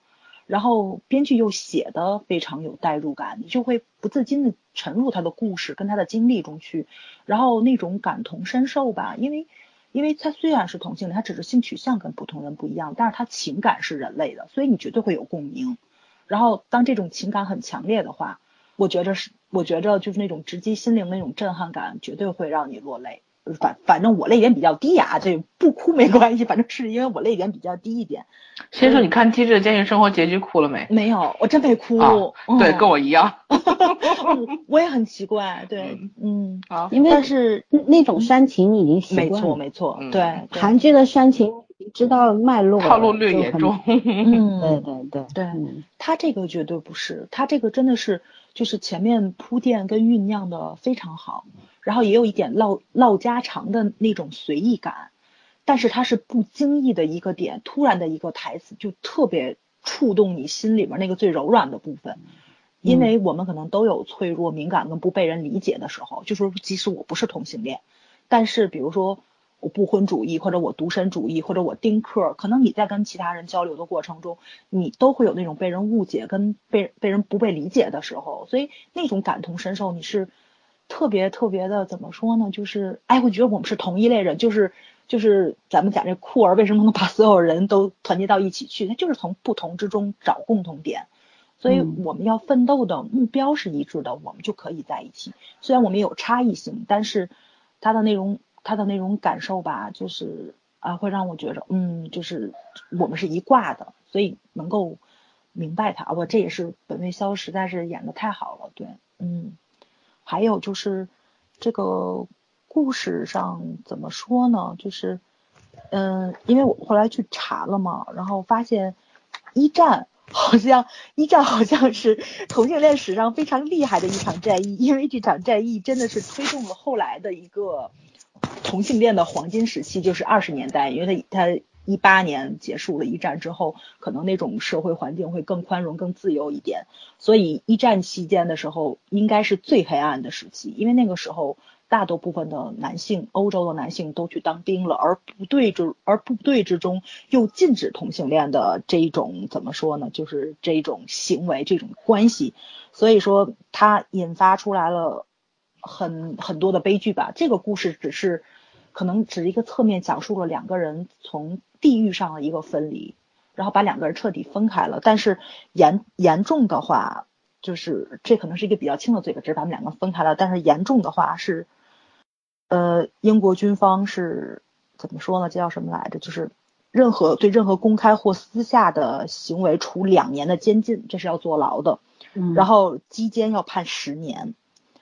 然后编剧又写的非常有代入感，你就会不自禁的沉入他的故事跟他的经历中去，然后那种感同身受吧，因为，因为他虽然是同性恋，他只是性取向跟普通人不一样，但是他情感是人类的，所以你绝对会有共鸣。然后当这种情感很强烈的话，我觉着是，我觉着就是那种直击心灵那种震撼感，绝对会让你落泪。反反正我泪点比较低啊，这不哭没关系，反正是因为我泪点比较低一点。先生，你看《机智的监狱生活》结局哭了没？没有，我真没哭。对，跟我一样。我也很奇怪，对，嗯，好，因为但是那种煽情已经习惯没错没错，对，韩剧的煽情知道脉络，套路略严重。嗯，对对对对，他这个绝对不是，他这个真的是就是前面铺垫跟酝酿的非常好。然后也有一点唠唠家常的那种随意感，但是它是不经意的一个点，突然的一个台词就特别触动你心里面那个最柔软的部分，因为我们可能都有脆弱、敏感跟不被人理解的时候，就说即使我不是同性恋，但是比如说我不婚主义或者我独身主义或者我丁克，可能你在跟其他人交流的过程中，你都会有那种被人误解跟被被人不被理解的时候，所以那种感同身受你是。特别特别的怎么说呢？就是哎，我觉得我们是同一类人，就是就是咱们讲这酷儿为什么能把所有人都团结到一起去，他就是从不同之中找共同点。所以我们要奋斗的目标是一致的，我们就可以在一起。虽然我们有差异性，但是他的那种他的那种感受吧，就是啊，会让我觉着，嗯，就是我们是一挂的，所以能够明白他。我这也是本卫肖实在是演的太好了，对，嗯。还有就是这个故事上怎么说呢？就是嗯，因为我后来去查了嘛，然后发现一战。好像一战好像是同性恋史上非常厉害的一场战役，因为这场战役真的是推动了后来的一个同性恋的黄金时期，就是二十年代，因为他他一八年结束了一战之后，可能那种社会环境会更宽容、更自由一点，所以一战期间的时候应该是最黑暗的时期，因为那个时候。大多部分的男性，欧洲的男性都去当兵了，而部队之而部队之中又禁止同性恋的这一种怎么说呢？就是这种行为，这种关系，所以说它引发出来了很很多的悲剧吧。这个故事只是可能只是一个侧面讲述了两个人从地域上的一个分离，然后把两个人彻底分开了。但是严严重的话，就是这可能是一个比较轻的罪吧，只是把他们两个分开了。但是严重的话是。呃，英国军方是怎么说呢？这叫什么来着？就是任何对任何公开或私下的行为处两年的监禁，这是要坐牢的。嗯，然后基监要判十年，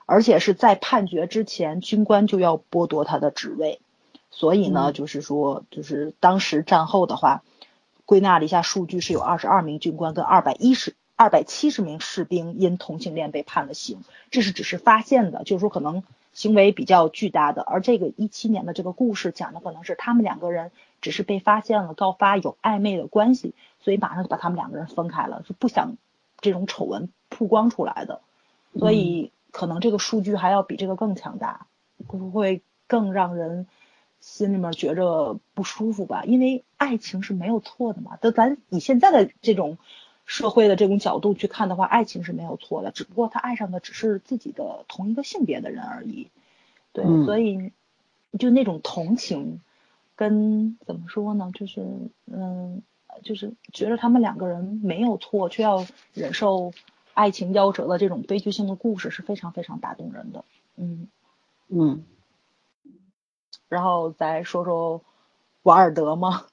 而且是在判决之前，军官就要剥夺他的职位。所以呢，就是说，就是当时战后的话，归纳了一下数据，是有二十二名军官跟二百一十二百七十名士兵因同性恋被判了刑。这是只是发现的，就是说可能。行为比较巨大的，而这个一七年的这个故事讲的可能是他们两个人只是被发现了告发有暧昧的关系，所以马上就把他们两个人分开了，是不想这种丑闻曝光出来的，所以可能这个数据还要比这个更强大，会不会更让人心里面觉着不舒服吧？因为爱情是没有错的嘛，都咱以现在的这种。社会的这种角度去看的话，爱情是没有错的，只不过他爱上的只是自己的同一个性别的人而已。对，所以就那种同情，跟怎么说呢？就是嗯，就是觉得他们两个人没有错，却要忍受爱情夭折的这种悲剧性的故事，是非常非常打动人的。嗯嗯，然后再说说瓦尔德吗？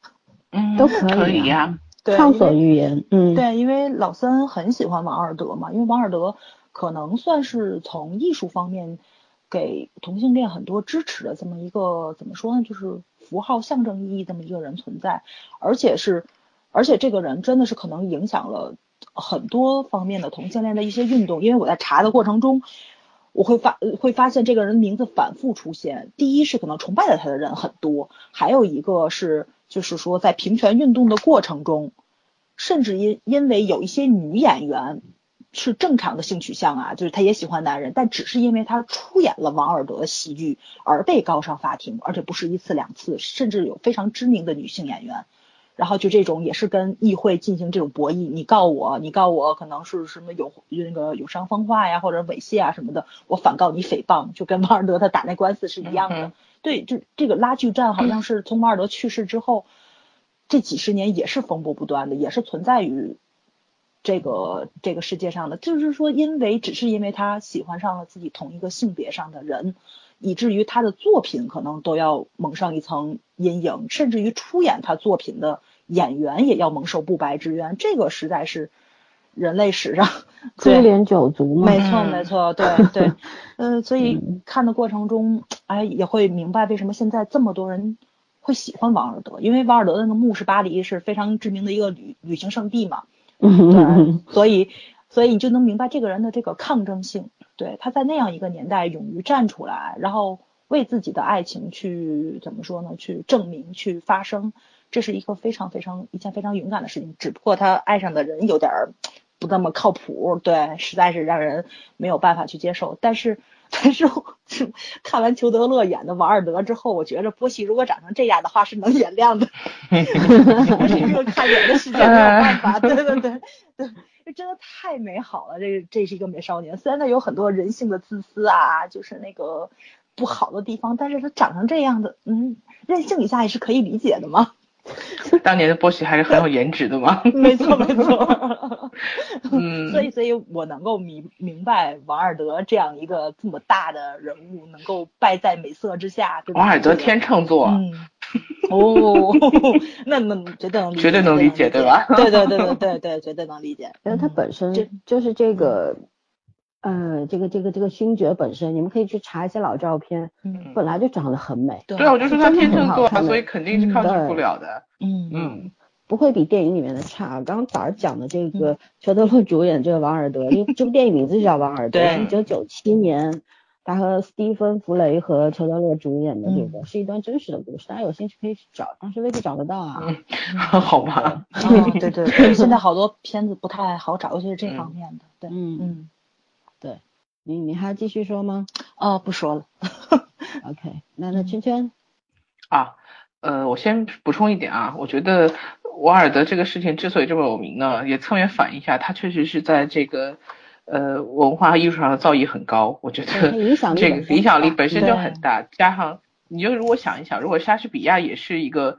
嗯，都可以呀。畅所欲言，嗯，对，因为老森很喜欢王尔德嘛，因为王尔德可能算是从艺术方面给同性恋很多支持的这么一个怎么说呢，就是符号象征意义这么一个人存在，而且是，而且这个人真的是可能影响了很多方面的同性恋的一些运动，因为我在查的过程中，我会发会发现这个人名字反复出现，第一是可能崇拜他的人很多，还有一个是。就是说，在平权运动的过程中，甚至因因为有一些女演员是正常的性取向啊，就是她也喜欢男人，但只是因为她出演了王尔德的戏剧而被告上法庭，而且不是一次两次，甚至有非常知名的女性演员。然后就这种也是跟议会进行这种博弈，你告我，你告我可能是什么有那个有伤风化呀，或者猥亵啊什么的，我反告你诽谤，就跟 王尔德他打那官司是一样的。对，就这个拉锯战，好像是从马尔德去世之后，这几十年也是风波不断的，也是存在于这个这个世界上的。就是说，因为只是因为他喜欢上了自己同一个性别上的人，以至于他的作品可能都要蒙上一层阴影，甚至于出演他作品的演员也要蒙受不白之冤。这个实在是。人类史上 株连九族嘛，没错没错，对对，呃，所以看的过程中，哎，也会明白为什么现在这么多人会喜欢王尔德，因为王尔德的那个墓是巴黎是非常知名的一个旅旅行胜地嘛，对，所以所以你就能明白这个人的这个抗争性，对，他在那样一个年代勇于站出来，然后为自己的爱情去怎么说呢？去证明，去发声，这是一个非常非常一件非常勇敢的事情，只不过他爱上的人有点儿。不那么靠谱，对，实在是让人没有办法去接受。但是，但是，是看完裘德勒演的王尔德之后，我觉着波西如果长成这样的话是能原谅的。这是一个看脸的世界，没有办法。对对对对，这真的太美好了。这这是一个美少年，虽然他有很多人性的自私啊，就是那个不好的地方，但是他长成这样的，嗯，任性一下也是可以理解的嘛。当年的波西还是很有颜值的嘛。没错没错。嗯，所以所以我能够明明白王尔德这样一个这么大的人物能够败在美色之下？王尔德天秤座。嗯。哦，那那绝对能理解，绝对能理解，对吧？对对对对对对，绝对能理解。因为他本身就是这个，呃，这个这个这个勋爵本身，你们可以去查一些老照片，嗯，本来就长得很美。对，我就说他天秤座，所以肯定是抗拒不了的。嗯嗯，不会比电影里面的差。刚刚早上讲的这个裘德洛主演这个王尔德，因为这部电影名字就叫王尔德，一九九七年。他和斯蒂芬·弗雷和裘德勒主演的这个是一段真实的故事，大家有兴趣可以去找，但是未必找得到啊。好吧。对对对，现在好多片子不太好找，尤其是这方面的。对，嗯嗯，对，你你还继续说吗？哦，不说了。OK，那那圈圈。啊，呃，我先补充一点啊，我觉得瓦尔德这个事情之所以这么有名呢，也侧面反映一下，他确实是在这个。呃，文化艺术上的造诣很高，我觉得 这个影响力本身就很大。加上你就如果想一想，如果莎士比亚也是一个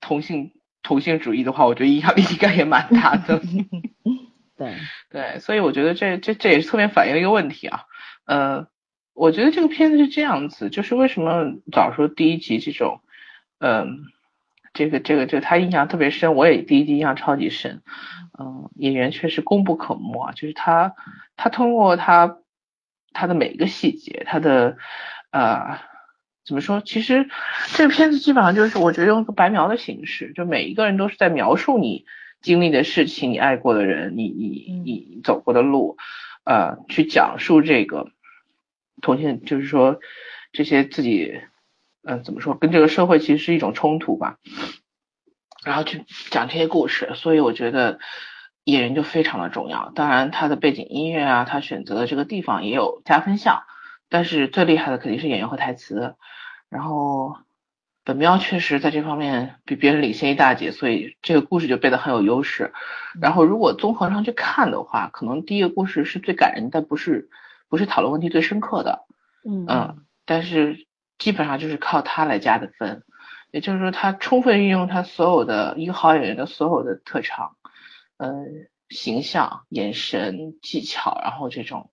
同性同性主义的话，我觉得影响力应该也蛮大的。对对，所以我觉得这这这也是侧面反映一个问题啊。呃，我觉得这个片子是这样子，就是为什么早说第一集这种，嗯，这个这个这个他印象特别深，我也第一集印象超级深。嗯，演员确实功不可没啊，就是他，他通过他他的每一个细节，他的呃怎么说？其实这个片子基本上就是我觉得用一个白描的形式，就每一个人都是在描述你经历的事情，你爱过的人，你你你走过的路，呃，去讲述这个同性，就是说这些自己，嗯，怎么说？跟这个社会其实是一种冲突吧。然后去讲这些故事，所以我觉得演员就非常的重要。当然，他的背景音乐啊，他选择的这个地方也有加分项。但是最厉害的肯定是演员和台词。然后本喵确实在这方面比别人领先一大截，所以这个故事就变得很有优势。然后如果综合上去看的话，可能第一个故事是最感人，但不是不是讨论问题最深刻的。嗯嗯，但是基本上就是靠他来加的分。也就是说，他充分运用他所有的一个好演员的所有的特长，嗯，形象、眼神、技巧，然后这种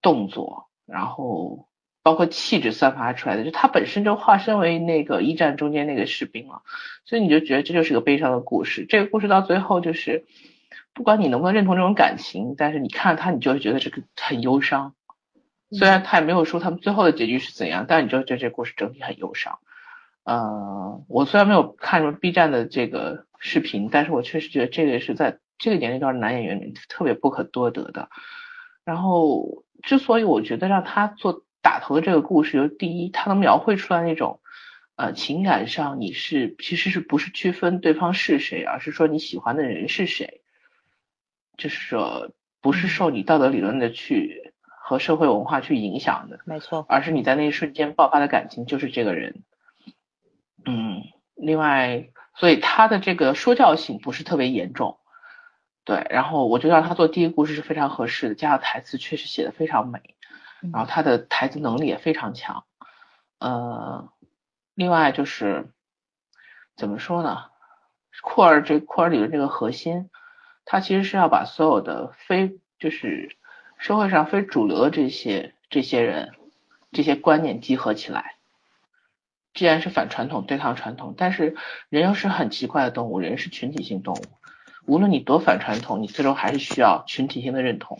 动作，然后包括气质散发出来的，就他本身就化身为那个一战中间那个士兵了，所以你就觉得这就是个悲伤的故事。这个故事到最后就是，不管你能不能认同这种感情，但是你看他，你就会觉得这个很忧伤。虽然他也没有说他们最后的结局是怎样，但你就觉得这故事整体很忧伤。呃，我虽然没有看什么 B 站的这个视频，但是我确实觉得这个是在这个年龄段男演员里特别不可多得的。然后，之所以我觉得让他做打头的这个故事，就第一，他能描绘出来那种，呃，情感上你是其实是不是区分对方是谁，而是说你喜欢的人是谁，就是说不是受你道德理论的去和社会文化去影响的，没错，而是你在那一瞬间爆发的感情就是这个人。嗯，另外，所以他的这个说教性不是特别严重，对，然后我觉得让他做第一个故事是非常合适的，加上台词确实写的非常美，然后他的台词能力也非常强，呃，另外就是怎么说呢，库尔这库尔里的这个核心，他其实是要把所有的非就是社会上非主流的这些这些人这些观念集合起来。既然是反传统对抗传统，但是人又是很奇怪的动物，人是群体性动物。无论你多反传统，你最终还是需要群体性的认同。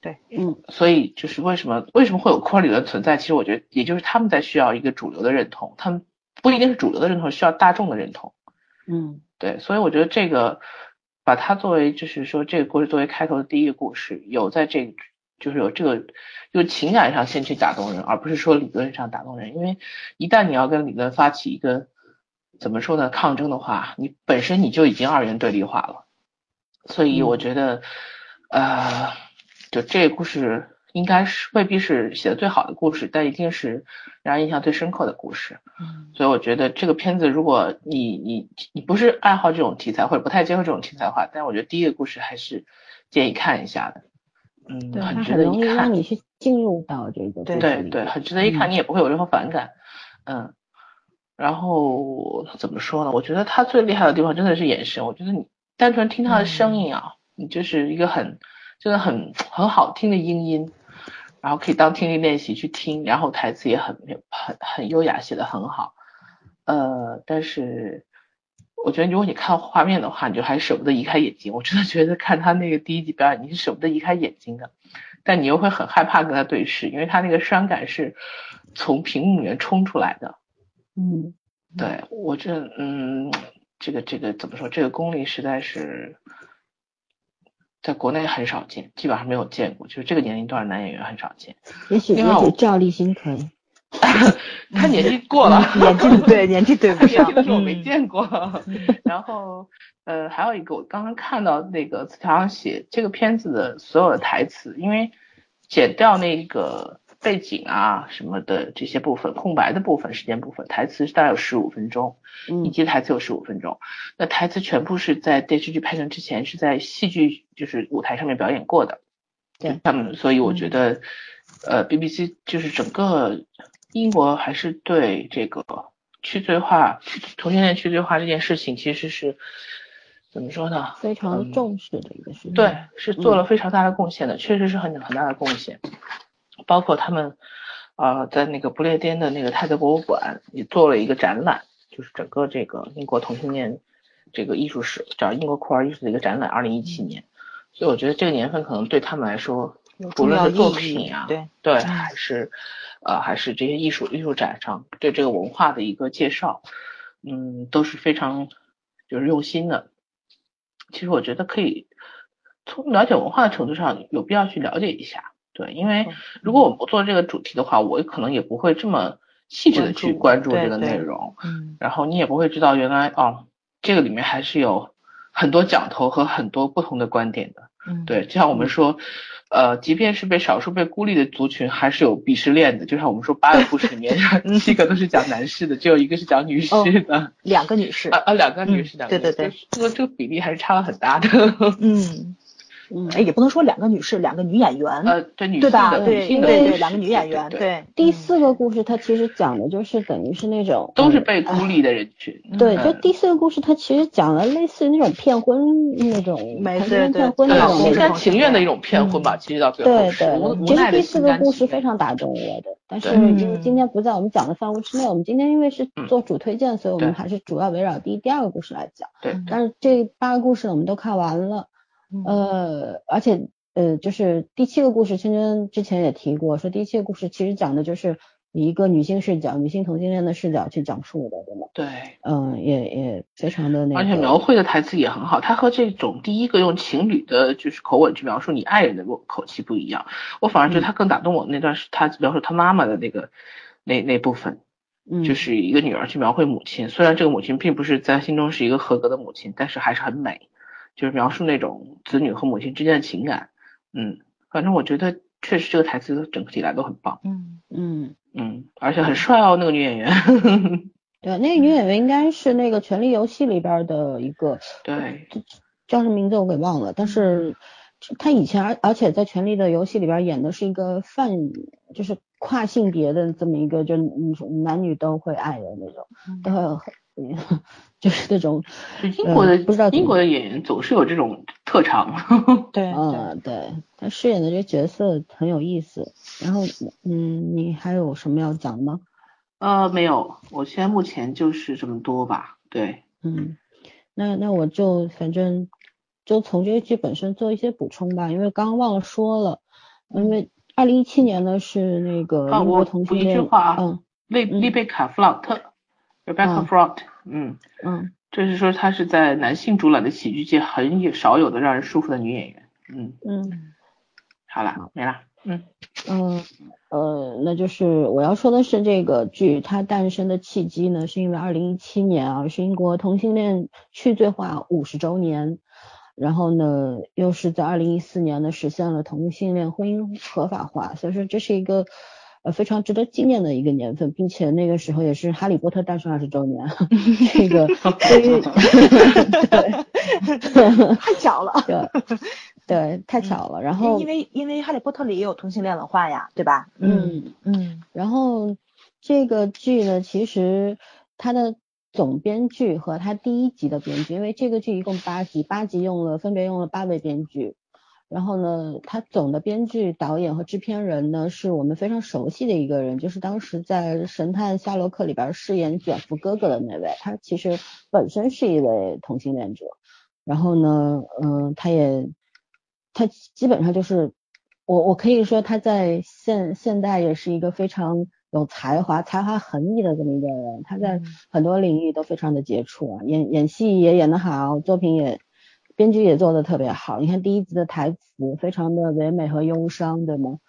对，嗯，所以就是为什么为什么会有库尔理论存在？其实我觉得，也就是他们在需要一个主流的认同，他们不一定是主流的认同，需要大众的认同。嗯，对，所以我觉得这个把它作为就是说这个故事作为开头的第一个故事，有在这。就是有这个，就情感上先去打动人，而不是说理论上打动人。因为一旦你要跟理论发起一个怎么说呢抗争的话，你本身你就已经二元对立化了。所以我觉得，呃，就这个故事应该是未必是写的最好的故事，但一定是让人印象最深刻的故事。嗯。所以我觉得这个片子，如果你你你不是爱好这种题材或者不太接受这种题材的话，但我觉得第一个故事还是建议看一下的。嗯，对，它很很容易让你去进入到这个对对对，很值得一看，嗯你也不会有任何反感，嗯。然后怎么说呢？我觉得他最厉害的地方真的是眼神。我觉得你单纯听他的声音啊，你就是一个很真的很很好听的音音，然后可以当听力练习去听，然后台词也很很很优雅，写的很好。呃，但是我觉得如果你看画面的话，你就还舍不得移开眼睛。我真的觉得看他那个第一集表演，你是舍不得移开眼睛的，但你又会很害怕跟他对视，因为他那个伤感是从屏幕里面冲出来的。嗯对我这嗯，这个这个怎么说？这个功力实在是在国内很少见，基本上没有见过，就是这个年龄段的男演员很少见。也许也另外我许赵立新可以。他年纪过了，年纪 对年纪对不上他年轻，的时候我没嗯见过。然后呃，还有一个我刚刚看到那个词条上写这个片子的所有的台词，因为剪掉那个背景啊什么的这些部分空白的部分时间部分，台词大概有十五分钟。一嗯集台词有十五分钟，那台词全部是在电视剧拍成之前是在戏剧就是舞台上面表演过的。对他们，所以我觉得，呃，BBC 就是整个英国还是对这个去罪化、同性恋去罪化这件事情，其实是怎么说呢？非常嗯重视的一个事情。对，是做了非常大的贡献的，确实是很很大的贡献。包括他们，呃，在那个不列颠的那个泰德博物馆也做了一个展览，就是整个这个英国同性恋这个艺术史，叫英国酷儿艺术的一个展览，二零一七年。所以我觉得这个年份可能对他们来说，有无重要意论是作品啊，对对，嗯还是呃还是这些艺术艺术展上对这个文化的一个介绍，嗯，都是非常就是用心的。其实我觉得可以从了解文化的程度上，有必要去了解一下。对，因为如果我们不做这个主题的话，我可能也不会这么细致的去关关注注这个内容，嗯然后你也不会知道原来哦，这个里面还是有很多讲头和很多不同的观点的。嗯对，就像我们说，呃，即便是被少数被孤立的族群，还是有鄙视链的。就像我们说八个故事里面，七个都是讲男士的，只有一个是讲女士的。两个女士啊，啊，两个女士，嗯两个女士对对对，这个这个比例还是差了很大的。嗯，嗯哎，也不能说两个女士，两个女演员，呃，对女对吧？性的，对性的对对，故事两个女演员，对，对，第嗯四个故事它其实讲的就是等于是那种都是嗯被孤立的人群。对，嗯就第四个故事，它其实讲了类似于那种骗婚那种没骗婚对对，那种那种心甘情愿的一种骗婚吧，其实到最后对对，其实第四个。故事非常打动我的，但是对因为今天不在我们讲的范围之内，我们今天因为是嗯做主推荐，所以我们还是主要围绕第一、第二个故事来讲。对，但是这八个故事我们都看完了，嗯呃，而且呃，就是第七个故事，芊芊之前也提过，说第七个故事其实讲的就是以一个女性视角、女性同性恋的视角去讲述的，对吗？对。嗯，也也非常的那个，而且描绘的台词也很好，他和这种第一个用情侣的就是口吻去描述你爱人的口口气不一样，我反而觉得他更打动我的那段是他描述他妈妈的那个那那部分，嗯，就是一个女儿去描绘母亲，虽然这个母亲并不是在心中是一个合格的母亲，但是还是很美，就是描述那种子女和母亲之间的情感，嗯，反正我觉得确实这个台词整个体来都很棒，嗯嗯，嗯，而且很帅哦，那个女演员，对，那个女演员应该是那个《权力游戏》里边的一个，对，叫什么名字我给忘了，但是她以前而而且在《权力的游戏》里边演的是一个泛就是跨性别的这么一个，就嗯男女都会爱的那种，都会有嗯就是那种就英国的、呃不知道英国的演员总是有这种特长，对 对，嗯，对，他饰演的这个角色很有意思。然后，嗯，你还有什么要讲吗？呃，没有，我现在目前就是这么多吧。对，嗯，那那我就反正就从这个剧本身做一些补充吧，因为刚刚忘了说了，因为二零一七年呢是那个啊，英国我补一句同性恋，话啊，嗯丽嗯丽贝卡·弗朗特，Rebecca 嗯 Front，嗯，嗯这是说她是在男性主导的喜剧界很有少有的让人舒服的女演员。嗯，嗯好了，没了。嗯嗯呃，那就是我要说的是这个剧它诞生的契机呢，是因为二零一七年啊是英国同性恋去罪化五十周年。然后呢，又是在二零一四年呢实现了同性恋婚姻合法化，所以说这是一个呃非常值得纪念的一个年份，并且那个时候也是哈利波特诞生二十周年，这个对于对太巧了，对对，太巧了。然后因为因为哈利波特里也有同性恋文化呀，对吧？嗯嗯。然后这个剧呢，其实它的总编剧和它第一集的编剧，因为这个剧一共八集，八集用了分别用了八位编剧。然后呢，他总的编剧、导演和制片人呢，是我们非常熟悉的一个人，就是当时在《神探夏洛克》里边饰演卷福哥哥的那位，他其实本身是一位同性恋者。然后呢，嗯，他也，他基本上就是，我我可以说他在现现代也是一个非常有才华、才华横溢的这么一个人，他在很多领域都非常的杰出啊，演演戏也演得好，作品也。编剧也做的特别好，你看第一集的台词非常的唯美和忧伤，对吗？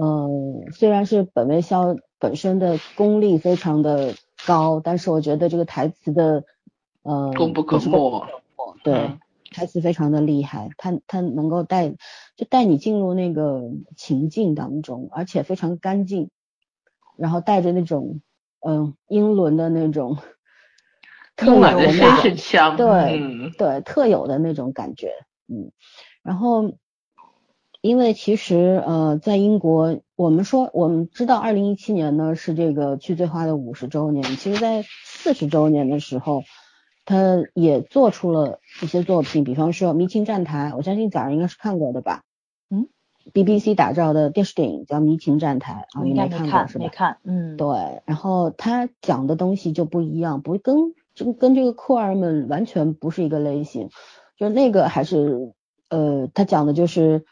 嗯，虽然是本位肖本身的功力非常的高，但是我觉得这个台词的，呃，功不可没。对，台词非常的厉害，他他能够带就带你进入那个情境当中，而且非常干净，然后带着那种嗯英伦的那种。充满的绅士腔，对对，特有的那种感觉，嗯，然后因为其实呃，在英国，我们说我们知道，二零一七年呢是这个去罪化的五十周年，其实在四十周年的时候，他也做出了一些作品，比方说《迷情站台》，我相信早上应该是看过的吧，嗯，BBC 打造的电视电影叫《迷情站台》，啊，你没看过是吧？没看，嗯，对，然后他讲的东西就不一样，不跟。这跟这个酷儿们完全不是一个类型，就是那个还是呃，他讲的就是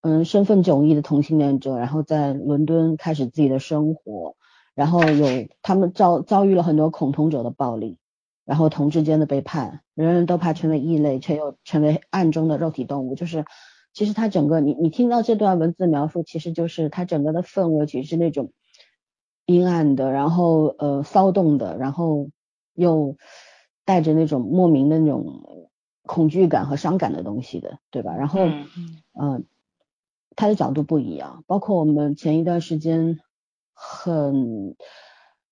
嗯，身份迥异的同性恋者，然后在伦敦开始自己的生活，然后有他们遭遭遇了很多恐同者的暴力，然后同志间的背叛，人人都怕成为异类，却又成为暗中的肉体动物，就是其实他整个你你听到这段文字描述，其实就是他整个的氛围其实是那种阴暗的，然后呃骚动的，然后。又带着那种莫名的那种恐惧感和伤感的东西的，对吧？然后，嗯，他的角度不一样。包括我们前一段时间很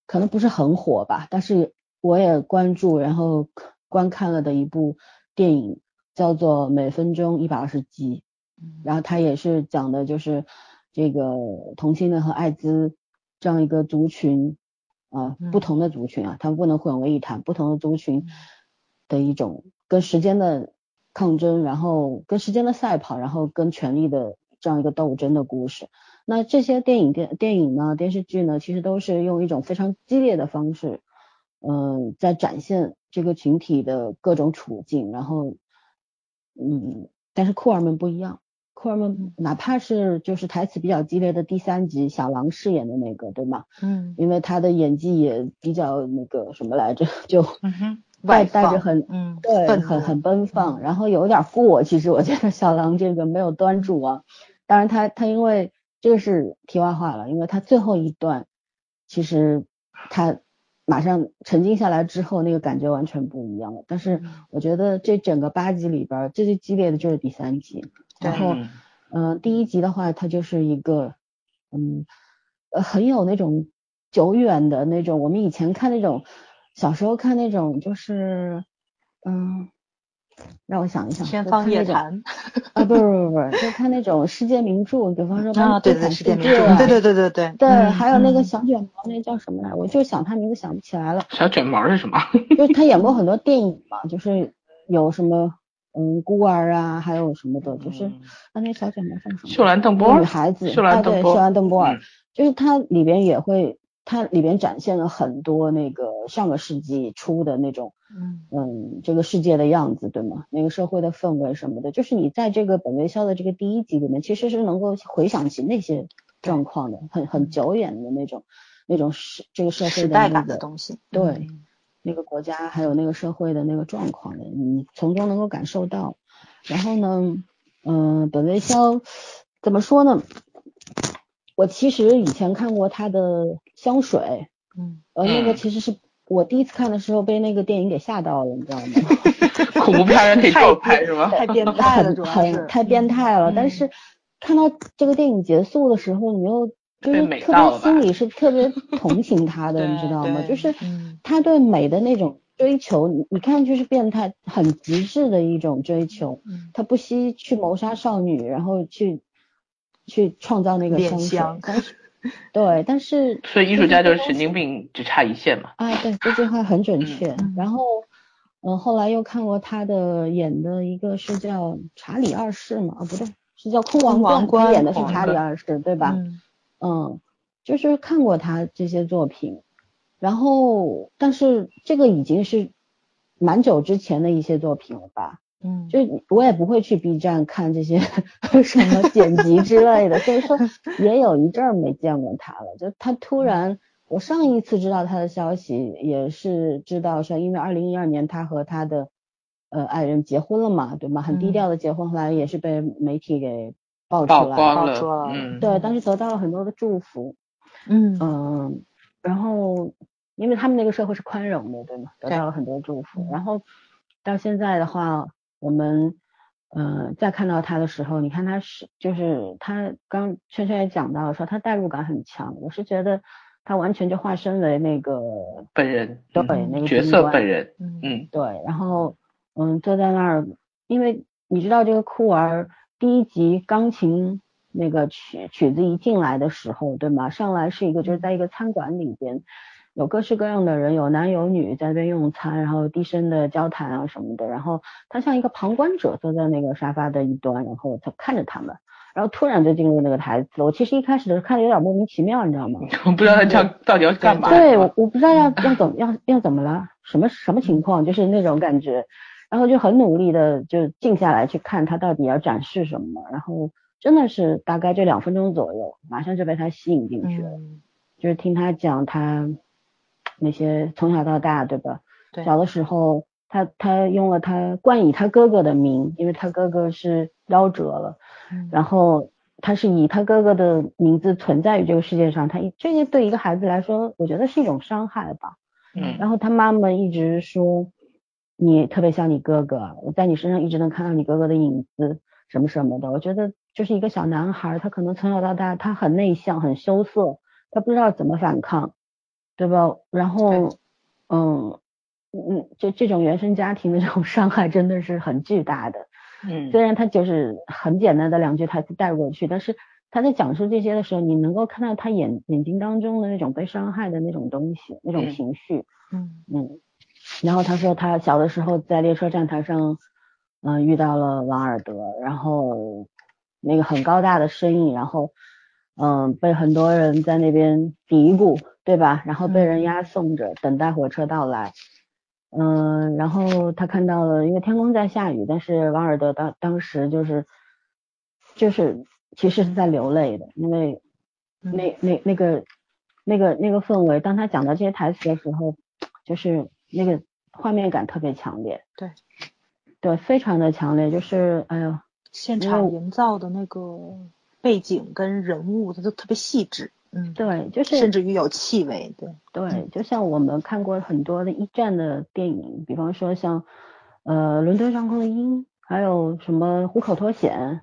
可能不是很火吧，但是我也关注，然后观看了的一部电影叫做《每分钟一百二十集》，然后他也是讲的就是这个同性恋和艾滋这样一个族群。啊，不同的族群啊，他们不能混为一谈。不同的族群的一种跟时间的抗争，然后跟时间的赛跑，然后跟权力的这样一个斗争的故事。那这些电影电电影呢，电视剧呢，其实都是用一种非常激烈的方式，嗯，在展现这个群体的各种处境。然后，嗯，但是酷儿们不一样。库尔曼，哪怕是就是台词比较激烈的第三集，小狼饰演的那个，对吗？嗯，因为他的演技也比较那个什么来着，就外带着很嗯对很很奔放，然后有点过。其实我觉得小狼这个没有端住啊。当然他他因为这个是题外话了，因为他最后一段其实他马上沉静下来之后，那个感觉完全不一样了。但是我觉得这整个八集里边最最激烈的就是第三集。然后，嗯，第一集的话，它就是一个，嗯，呃，很有那种久远的那种，我们以前看那种，小时候看那种，就是，嗯，让我想一想，天方夜谭，啊，不是不是不是，就看那种世界名著，比方说《对对世界名著，对对对对对，对，还有那个小卷毛，那叫什么来？我就想他名字想不起来了。小卷毛是什么？就是他演过很多电影嘛，就是有什么。嗯，孤儿啊，还有什么的，就是那那小卷毛叫什么？秀兰邓波尔女孩子，秀兰邓波，秀兰邓波尔，就是它里边也会，它里边展现了很多那个上个世纪初的那种，嗯嗯，这个世界的样子，对吗？那个社会的氛围什么的，就是你在这个本卫肖的这个第一集里面，其实是能够回想起那些状况的，很很久远的那种那种是这个社会的代感的东西，对。那个国家还有那个社会的那个状况的，你从中能够感受到。然后呢，嗯，本卫肖怎么说呢？我其实以前看过他的香水，嗯，呃，那个其实是我第一次看的时候被那个电影给吓到了，你知道吗？恐怖片人可以这拍是吗？太变态了，主要是太变态了。但是看到这个电影结束的时候，你又就是特别心里是特别同情他的，你知道吗？就是他对美的那种追求，你你看就是变态，很极致的一种追求。他不惜去谋杀少女，然后去去创造那个香水。但是对，但是 所以艺术家就是神经病，只差一线嘛。啊，对，这句话很准确。然后嗯，后来又看过他的演的一个是叫《查理二世》嘛？啊，不对，是叫《空王冠》，他演的是查理二世，对吧？嗯，就是看过他这些作品，然后但是这个已经是蛮久之前的一些作品了吧？嗯，就我也不会去 B 站看这些 什么剪辑之类的，所以说也有一阵儿没见过他了。就他突然，我上一次知道他的消息也是知道说，因为二零一二年他和他的呃爱人结婚了嘛，对吗？很低调的结婚，后来也是被媒体给。爆出来，爆出了，嗯，对，当时得到了很多的祝福，嗯嗯，然后因为他们那个社会是宽容的，对吗？得到了很多祝福，然后到现在的话，我们嗯再看到他的时候，你看他是就是他刚圈圈也讲到了说他代入感很强，我是觉得他完全就化身为那个本人，对，那个角色本人，嗯，对，然后嗯坐在那儿，因为你知道这个酷儿。第一集钢琴那个曲曲子一进来的时候，对吗？上来是一个就是在一个餐馆里边，有各式各样的人，有男有女在那边用餐，然后低声的交谈啊什么的。然后他像一个旁观者坐在那个沙发的一端，然后他看着他们，然后突然就进入那个台词。我其实一开始的时候看的有点莫名其妙，你知道吗？我不知道他叫到底要干嘛。对，我我不知道要要怎么要要怎么了，什么什么情况，就是那种感觉。然后就很努力的就静下来去看他到底要展示什么，然后真的是大概这两分钟左右，马上就被他吸引进去了，就是听他讲他那些从小到大，对吧？对。小的时候，他他用了他冠以他哥哥的名，因为他哥哥是夭折了，然后他是以他哥哥的名字存在于这个世界上，他一这些对一个孩子来说，我觉得是一种伤害吧。嗯。然后他妈妈一直说。你特别像你哥哥，我在你身上一直能看到你哥哥的影子，什么什么的。我觉得就是一个小男孩，他可能从小到大他很内向，很羞涩，他不知道怎么反抗，对吧？然后，嗯嗯，就这种原生家庭的这种伤害真的是很巨大的。嗯，虽然他就是很简单的两句台词带过去，但是他在讲述这些的时候，你能够看到他眼眼睛当中的那种被伤害的那种东西，那种情绪。嗯嗯。然后他说他小的时候在列车站台上，嗯，遇到了王尔德，然后那个很高大的身影，然后嗯被很多人在那边嘀咕，对吧？然后被人押送着等待火车到来，嗯，然后他看到了，因为天空在下雨，但是王尔德当当时就是就是其实是在流泪的，因为那那那个那个那个氛围，当他讲到这些台词的时候，就是那个。画面感特别强烈，对，对，非常的强烈，就是哎呦，现场营造的那个背景跟人物，它都特别细致，嗯，对，就是甚至于有气味，对，对，就像我们看过很多的一战的电影，比方说像呃伦敦上空的鹰，还有什么虎口脱险，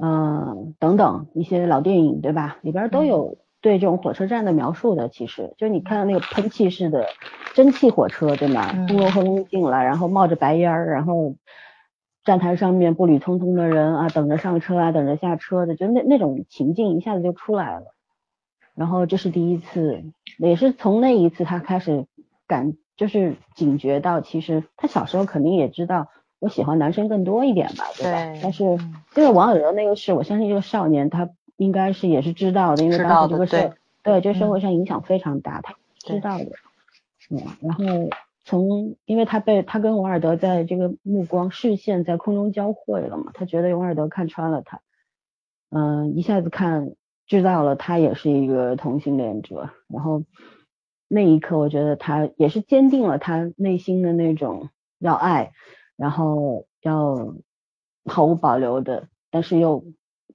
嗯，等等一些老电影，对吧？里边都有。对这种火车站的描述的，其实就你看到那个喷气式的蒸汽火车，对吗？轰隆轰隆进来，然后冒着白烟儿，然后站台上面步履匆匆的人啊，等着上车啊，等着下车的，就那那种情境一下子就出来了。然后这是第一次，也是从那一次他开始感，就是警觉到，其实他小时候肯定也知道我喜欢男生更多一点吧，对吧？但是因为王尔德那个事，我相信这个少年他。应该是也是知道的，因为当时这个社对这社会上影响非常大，他知道的。嗯，然后从因为他被他跟王尔德在这个目光视线在空中交汇了嘛，他觉得王尔德看穿了他，嗯，一下子看知道了他也是一个同性恋者，然后那一刻我觉得他也是坚定了他内心的那种要爱，然后要毫无保留的，但是又。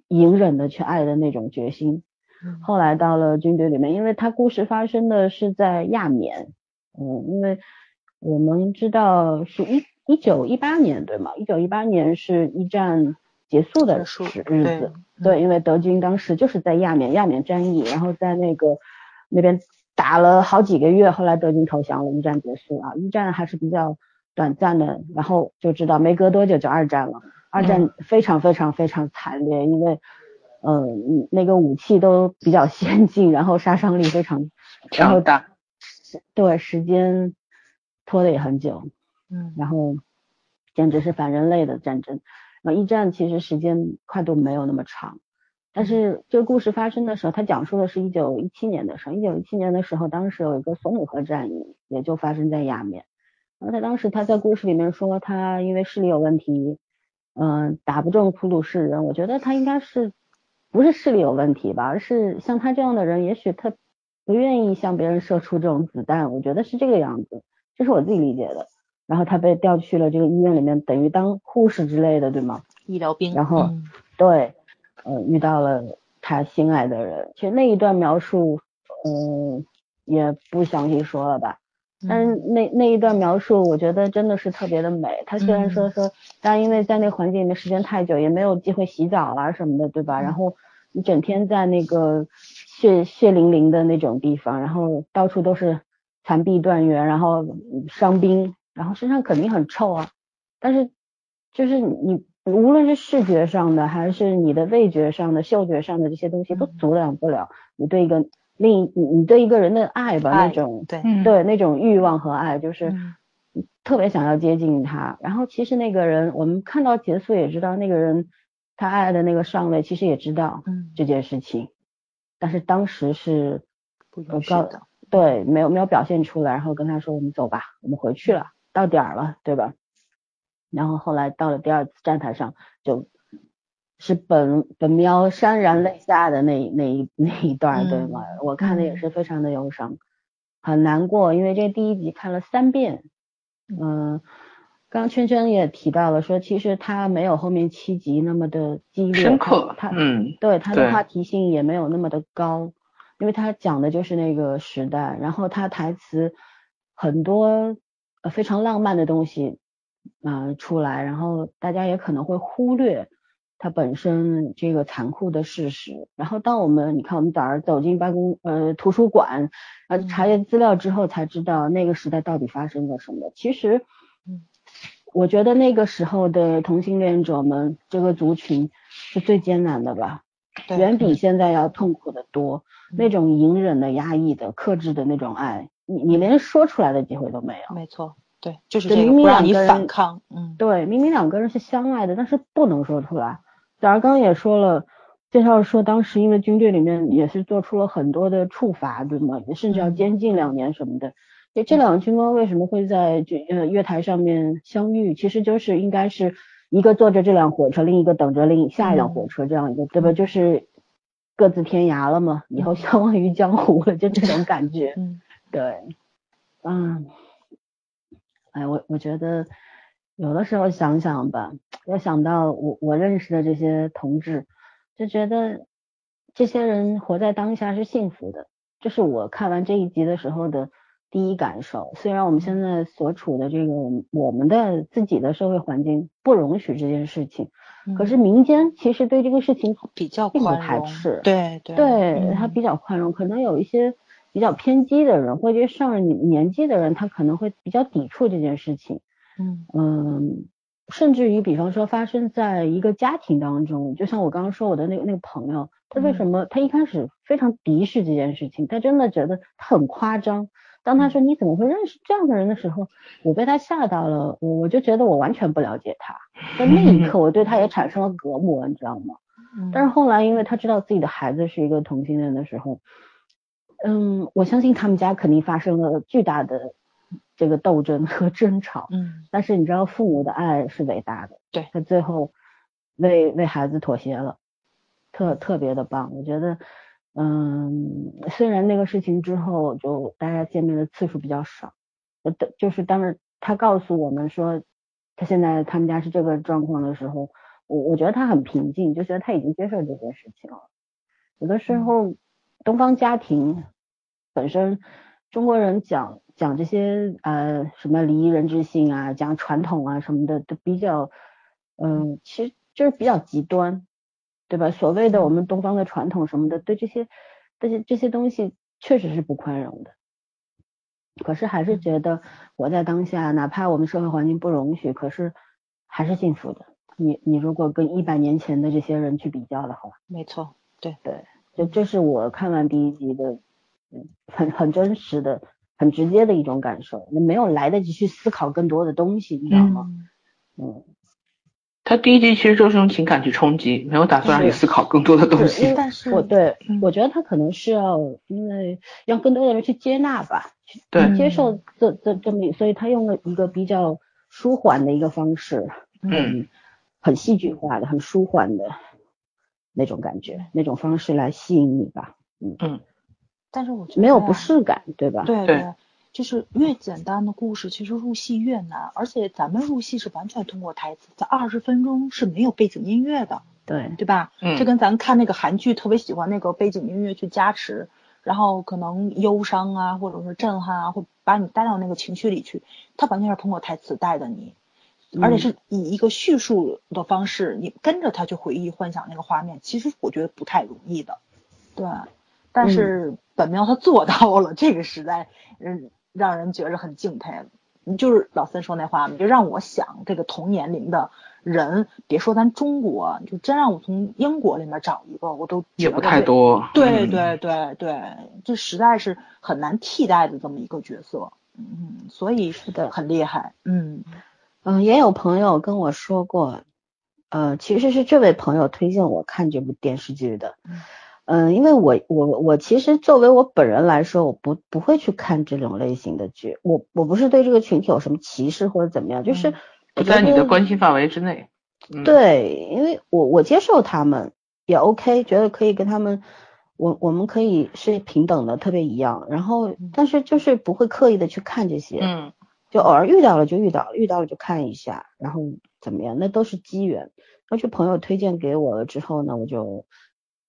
隐忍的去爱的那种决心。后来到了军队里面，因为他故事发生的是在亚缅，嗯，因为我们知道是一一九一八年对吗？一九一八年是一战结束的时日子。对，因为德军当时就是在亚缅，亚缅战役，然后在那个那边打了好几个月，后来德军投降了，一战结束啊。一战还是比较短暂的，然后就知道没隔多久就二战了。二战非常非常非常惨烈，因为呃那个武器都比较先进，然后杀伤力非常，然后强大，对时间拖得也很久，嗯然后简直是反人类的战争。然后一战其实时间跨度没有那么长，但是这个故事发生的时候，它讲述的是一九一七年的时候。一九一七年的时候，当时有一个索姆河战役，也就发生在亚缅。然后他当时他在故事里面说，他因为视力有问题，嗯、打不中普鲁士人。我觉得他应该是不是视力有问题吧，而是像他这样的人，也许他不愿意向别人射出这种子弹。我觉得是这个样子，这是我自己理解的。然后他被调去了这个医院里面，等于当护士之类的，对吗？医疗兵，然后嗯对，呃，遇到了他心爱的人。其实那一段描述，嗯、也不详细说了吧。但是那那一段描述，我觉得真的是特别的美。他虽然说嗯说，但因为在那个环境里面时间太久，也没有机会洗澡啊什么的，对吧？然后你整天在那个血血淋淋的那种地方，然后到处都是残壁断垣，然后嗯伤兵，然后身上肯定很臭啊。但是就是你无论是视觉上的，还是你的味觉上的、嗅觉上的这些东西，都阻挡不了你对一个另一你你对一个人的爱吧，爱那种对，嗯，对那种欲望和爱，就是嗯。特别想要接近他。然后其实那个人，我们看到结束也知道，那个人他爱的那个上尉其实也知道嗯，这件事情，但是当时是不我告允许的，对没有没有表现出来，然后跟他说我们走吧，我们回去了，到点儿了，对吧？然后后来到了第二次站台上，就是本本喵潸然泪下的那那一那一段，对吗？嗯？我看的也是。非常的忧伤，很难过，因为这第一集看了三遍，嗯、刚刚圈圈也提到了，说其实他没有后面七集那么的激烈，深刻，他他嗯，对他的话题性也没有那么的高，因为他讲的就是那个时代，然后他台词很多呃非常浪漫的东西啊、呃出来，然后大家也可能会忽略它本身这个残酷的事实。然后当我们你看我们早上走进办公呃图书馆，呃嗯查阅资料之后才知道那个时代到底发生了什么。其实嗯，我觉得那个时候的同性恋者们这个族群是最艰难的吧。对远比现在要痛苦的多。嗯那种隐忍的、压抑的、克制的那种爱，你你连说出来的机会都没有。没错，对，就是对明这个不让你明两个人反抗，嗯，对，明明两个人是相爱的，但是不能说出来。早上刚刚也说了，介绍说当时因为军队里面也是做出了很多的处罚，对吗？甚至要嗯监禁两年什么的。这这两个军官为什么会在军呃月台上面相遇？其实就是应该是一个坐着这辆火车，另一个等着另下一辆火车，这样一个对吧？就是各自天涯了嘛，以后相忘于江湖了，就这种感觉。嗯对，嗯，哎，我我觉得有的时候想想吧，我想到我我认识的这些同志，就觉得这些人活在当下是幸福的，这是我看完这一集的时候的第一感受。虽然我们现在所处的这个我们的自己的社会环境不容许这件事情，可是嗯民间其实对这个事情比较并不排斥，对对对他嗯比较宽容，可能有一些比较偏激的人，或者上了年年纪的人，他可能会比较抵触这件事情。嗯嗯，甚至于比方说发生在一个家庭当中，就像我刚刚说我的那个那个朋友，他为什么他一开始非常敌视这件事情，他真的觉得他很夸张。当他说你怎么会认识这样的人的时候，我被他吓到了，我我就觉得我完全不了解他。在那一刻，我对他也产生了隔膜，你知道吗？嗯，但是后来，因为他知道自己的孩子是一个同性恋的时候，嗯，我相信他们家肯定发生了巨大的这个斗争和争吵。嗯 但是你知道，父母的爱是伟大的，对他最后为为孩子妥协了，特特别的棒。我觉得，嗯，虽然那个事情之后就大家见面的次数比较少，呃，的就是当时他告诉我们说，他现在他们家是这个状况的时候，我我觉得他很平静，就觉得他已经接受这件事情了。有的时候，东方家庭本身，中国人讲讲这些呃什么礼仪人之性啊，讲传统啊什么的，都比较，嗯、其实就是比较极端，对吧？所谓的我们东方的传统什么的，对这些这些这些东西确实是不宽容的。可是还是觉得活在当下，哪怕我们社会环境不容许，可是还是幸福的。你你如果跟一百年前的这些人去比较的话，没错，对对，就这是我看完第一集的，嗯，很很真实的、很直接的一种感受。你没有来得及去思考更多的东西，你知道吗？嗯。他第一集其实就是用情感去冲击，没有打算让你思考更多的东西。但是，我对，我觉得他可能是要，因为让更多的人去接纳吧，去接受这这这么，所以他用了一个比较舒缓的一个方式，嗯，很戏剧化的、很舒缓的那种感觉，那种方式来吸引你吧，嗯嗯。但是我觉得没有不适感，对吧？对对。就是越简单的故事，其实入戏越难。而且咱们入戏是完全通过台词，在二十分钟是没有背景音乐的，对对吧？嗯，这跟咱看那个韩剧特别喜欢那个背景音乐去加持，然后可能忧伤啊，或者是震撼啊，会把你带到那个情绪里去。它完全是通过台词带的你，而且是以一个叙述的方式，你跟着他去回忆幻想那个画面。其实我觉得不太容易的，对。但是本喵他做到了，这个实在嗯。让人觉着很敬佩，你就是老三说那话嘛，就让我想这个同年龄的人，别说咱中国，就真让我从英国里面找一个，我都也不太多。对对对对，这实在是很难替代的这么一个角色，嗯，所以是的，很厉害，嗯嗯，也有朋友跟我说过，呃，其实是这位朋友推荐我看这部电视剧的。嗯，因为我我我其实作为我本人来说，我不不会去看这种类型的剧。我我不是对这个群体有什么歧视或者怎么样，就是不在你的关心范围之内。对，因为我我接受他们也 OK，觉得可以跟他们，我我们可以是平等的，特别一样。然后但是就是不会刻意的去看这些，嗯，就偶尔遇到了就遇到了，遇到了就看一下，然后怎么样，那都是机缘。而且朋友推荐给我了之后呢，我就。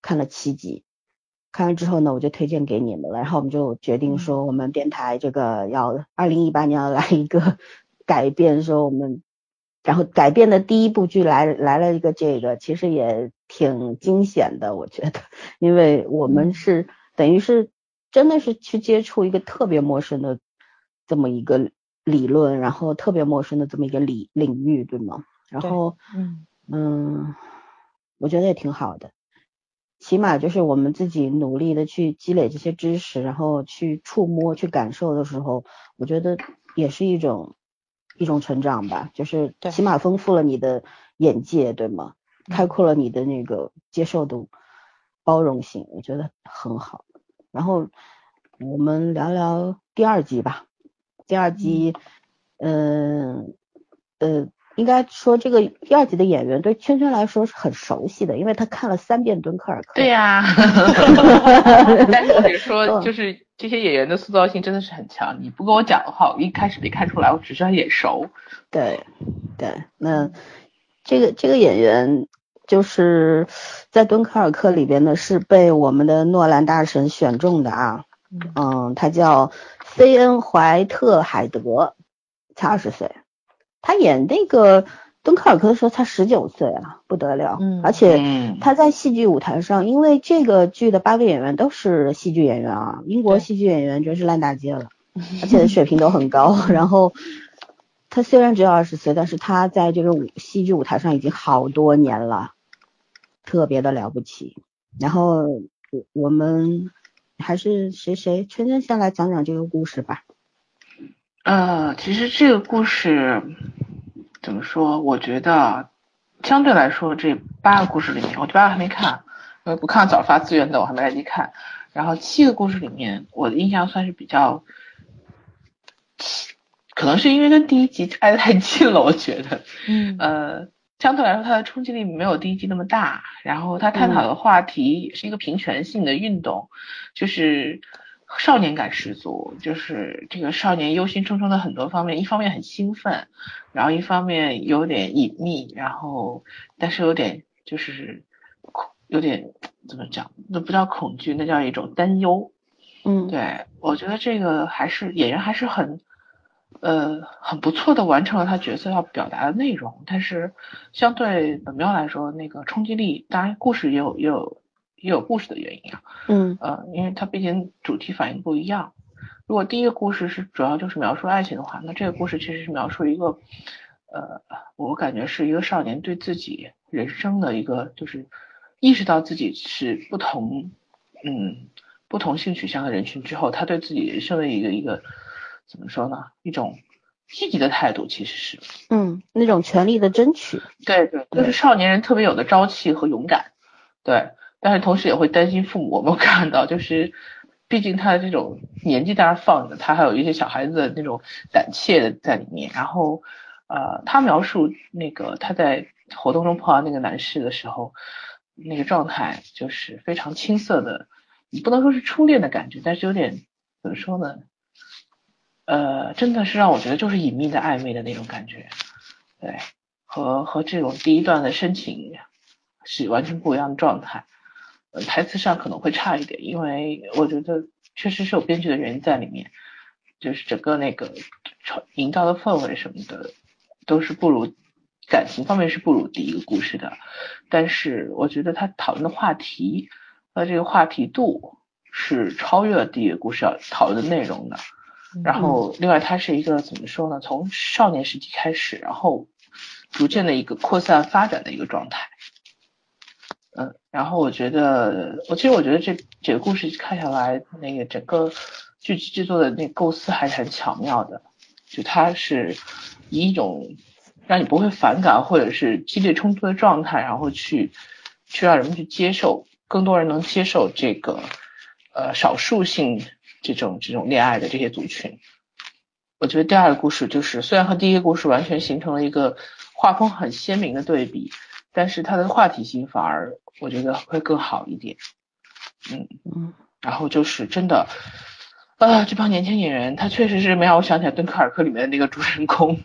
看了七集，看完之后呢，我就推荐给你们了。然后我们就决定说，我们电台这个要二零一八年要来一个改变，说我们，然后改变的第一部剧来来了一个这个，其实也挺惊险的，我觉得，因为我们是等于是真的是去接触一个特别陌生的这么一个理论，然后特别陌生的这么一个领领域，对吗？然后，嗯嗯，我觉得也挺好的。起码就是我们自己努力的去积累这些知识，然后去触摸、去感受的时候，我觉得也是一种一种成长吧。就是起码丰富了你的眼界，对吗？开阔了你的那个接受度、包容性，我觉得很好。然后我们聊聊第二集吧。第二集，嗯呃。应该说，这个第二集的演员对圈圈来说是很熟悉的，因为他看了三遍《敦刻尔克》。对呀，但是我得说，就是这些演员的塑造性真的是很强。你不跟我讲的话，我一开始没看出来，我只是他眼熟。对，对，那这个这个演员就是在《敦刻尔克》里边呢，是被我们的诺兰大神选中的啊。嗯，他叫菲恩·怀特海德，才二十岁。他演那个敦刻尔克的时候才十九岁啊，不得了。嗯，而且他在戏剧舞台上，因为这个剧的八个演员都是戏剧演员啊，英国戏剧演员真是烂大街了，而且水平都很高。然后他虽然只有二十岁，但是他在这个舞戏剧舞台上已经好多年了，特别的了不起。然后我们还是谁谁圈圈先来讲讲这个故事吧。呃，其实这个故事怎么说？我觉得相对来说，这八个故事里面，我第八个还没看，因为不看早发资源的，我还没来得及看。然后七个故事里面，我的印象算是比较，可能是因为跟第一集挨得太近了，我觉得，嗯，呃，相对来说它的冲击力没有第一集那么大。然后它探讨的话题也是一个平权性的运动，就是。少年感十足，就是这个少年忧心忡忡的很多方面，一方面很兴奋，然后一方面有点隐秘，然后但是有点就是恐，有点怎么讲？那不叫恐惧，那叫一种担忧。嗯，对我觉得这个还是演员还是很呃，很不错的完成了他角色要表达的内容，但是相对本喵来说，那个冲击力，当然故事也有也有也有故事的原因啊，嗯呃，因为它毕竟主题反应不一样。如果第一个故事是主要就是描述爱情的话，那这个故事其实是描述一个，呃，我感觉是一个少年对自己人生的一个，就是意识到自己是不同，嗯，不同性取向的人群之后，他对自己人生的一个一个怎么说呢？一种积极的态度，其实是，嗯，那种权利的争取，对对，就是少年人特别有的朝气和勇敢，对，但是同时也会担心父母。我们看到 就是。毕竟他的这种年纪在那放着，他还有一些小孩子的那种胆怯的在里面。然后，呃，他描述那个他在活动中碰到那个男士的时候，那个状态就是非常青涩的，你不能说是初恋的感觉，但是有点怎么说呢？呃，真的是让我觉得就是隐秘的暧昧的那种感觉，对，和和这种第一段的深情是完全不一样的状态。台词上可能会差一点，因为我觉得确实是有编剧的原因在里面，就是整个那个营造的氛围什么的都是不如感情方面是不如第一个故事的，但是我觉得他讨论的话题和这个话题度是超越了第一个故事要讨论的内容的。然后另外它是一个怎么说呢？从少年时期开始，然后逐渐的一个扩散发展的一个状态。嗯，然后我觉得，我其实我觉得这这个故事看下来，那个整个剧集制作的那构思还是很巧妙的，就它是以一种让你不会反感或者是激烈冲突的状态，然后去去让人们去接受，更多人能接受这个呃少数性这种这种恋爱的这些族群。我觉得第二个故事就是虽然和第一个故事完全形成了一个画风很鲜明的对比。但是它的话题性反而我觉得会更好一点，嗯嗯，然后就是真的，啊，这帮年轻演员他确实是没让我想起来敦刻尔克里面的那个主人公，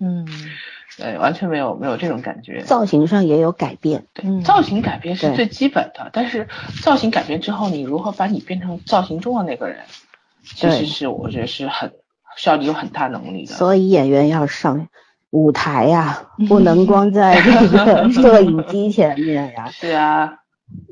嗯，对，完全没有没有这种感觉。造型上也有改变，对，造型改变是最基本的，但是造型改变之后，你如何把你变成造型中的那个人，其实是我觉得是很需要你有很大能力的。所以演员要上。舞台呀，不能光在这个 摄影机前面呀。是啊，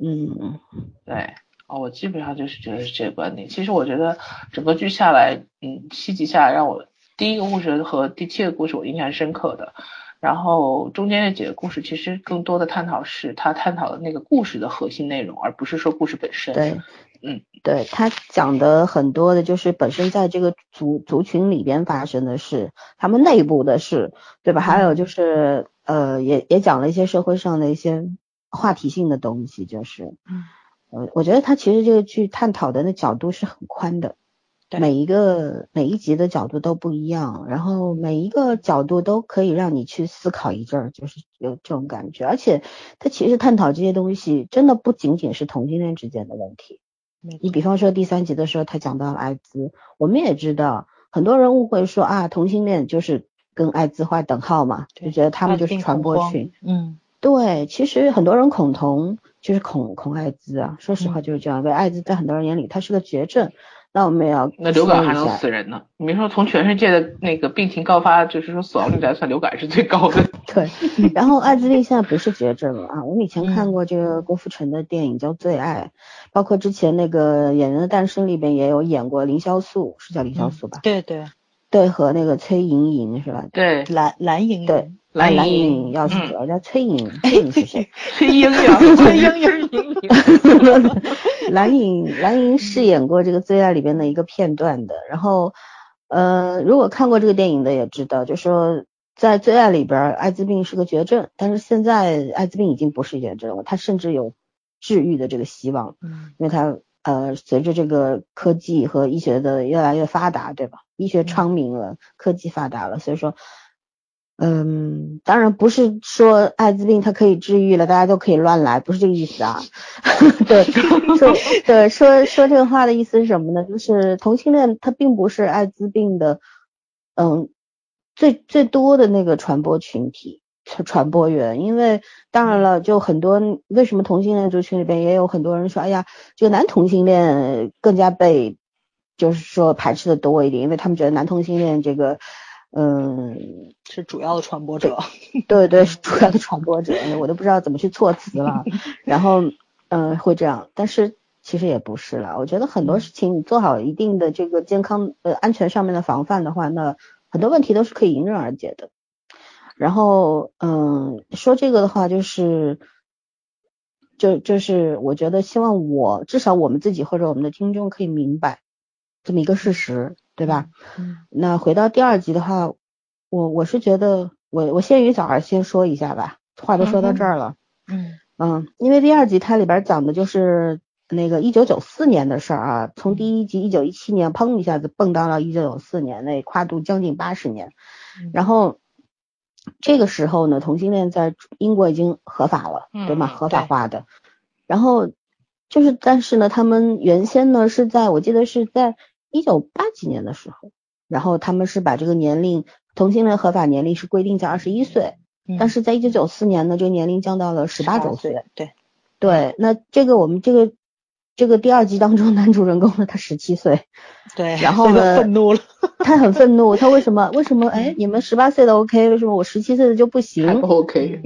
嗯，对，哦，我基本上就是觉得是这个观点。其实我觉得整个剧下来，嗯，七集下来，让我第一个故事和第七个故事我印象深刻的。然后中间那几个故事，其实更多的探讨是他探讨的那个故事的核心内容，而不是说故事本身。对。嗯，对他讲的很多的，就是本身在这个族族群里边发生的事，他们内部的事，对吧？还有就是，呃，也也讲了一些社会上的一些话题性的东西，就是，嗯，呃，我觉得他其实这个剧探讨的那角度是很宽的，每一个每一集的角度都不一样，然后每一个角度都可以让你去思考一阵儿，就是有这种感觉，而且他其实探讨这些东西，真的不仅仅是同性恋之间的问题。你比方说第三集的时候，他讲到了艾滋，我们也知道很多人误会说啊，同性恋就是跟艾滋划等号嘛，就觉得他们就是传播群。嗯，对，其实很多人恐同就是恐恐艾滋啊，说实话就是这样，因为艾滋在很多人眼里它是个绝症。那我们也要那流感还能死人呢？你别说从全世界的那个病情高发，就是说死亡率来算，流感是最高的。对，然后艾滋病现在不是绝症了啊！我们以前看过这个郭富城的电影叫《最爱》，包括之前那个《演员的诞生》里边也有演过凌潇肃，是叫凌潇肃吧？对对对，和那个崔莹莹是吧？对，蓝蓝莹莹。对。蓝蓝莹莹要死了，叫崔莹，崔莹是谁？崔莹莹，崔莹莹。蓝莹蓝莹饰演过这个《最爱》里边的一个片段的。然后，呃，如果看过这个电影的也知道，就说在《最爱》里边，艾滋病是个绝症，但是现在艾滋病已经不是绝症了，它甚至有治愈的这个希望。嗯。因为它呃，随着这个科技和医学的越来越发达，对吧？医学昌明了，科技发达了，所以说。嗯，当然不是说艾滋病它可以治愈了，大家都可以乱来，不是这个意思啊。对，说对说说这个话的意思是什么呢？就是同性恋它并不是艾滋病的，嗯，最最多的那个传播群体传传播源。因为当然了，就很多为什么同性恋族群里边也有很多人说，哎呀，这个男同性恋更加被。就是说排斥的多一点，因为他们觉得男同性恋这个，嗯，是主要的传播者。对对，是主要的传播者，我都不知道怎么去措辞了。然后，嗯，会这样，但是其实也不是了。我觉得很多事情你做好一定的这个健康呃安全上面的防范的话，那很多问题都是可以迎刃而解的。然后，嗯，说这个的话就是。就就是我觉得希望我至少我们自己或者我们的听众可以明白这么一个事实，对吧？嗯。那回到第二集的话，我我是觉得我我先于早儿先说一下吧，话都说到这儿了。嗯。嗯，因为第二集它里边讲的就是那个一九九四年的事儿啊，从第一集一九一七年砰一下子蹦到了一九九四年，那跨度将近八十年，然后。这个时候呢，同性恋在英国已经合法了，对吗？合法化的。然后就是，但是呢，他们原先呢是在我记得是在一九八几年的时候，然后他们是把这个年龄同性恋合法年龄是规定在二十一岁，但是在一九九四年呢，这个年龄降到了十八周岁。对对，那这个我们这个。这个第二集当中，男主人公呢，他十七岁，对，然后呢，愤怒了，他很愤怒，他为什么？为什么？哎，你们十八岁的 OK，为什么我十七岁的就不行？不 OK。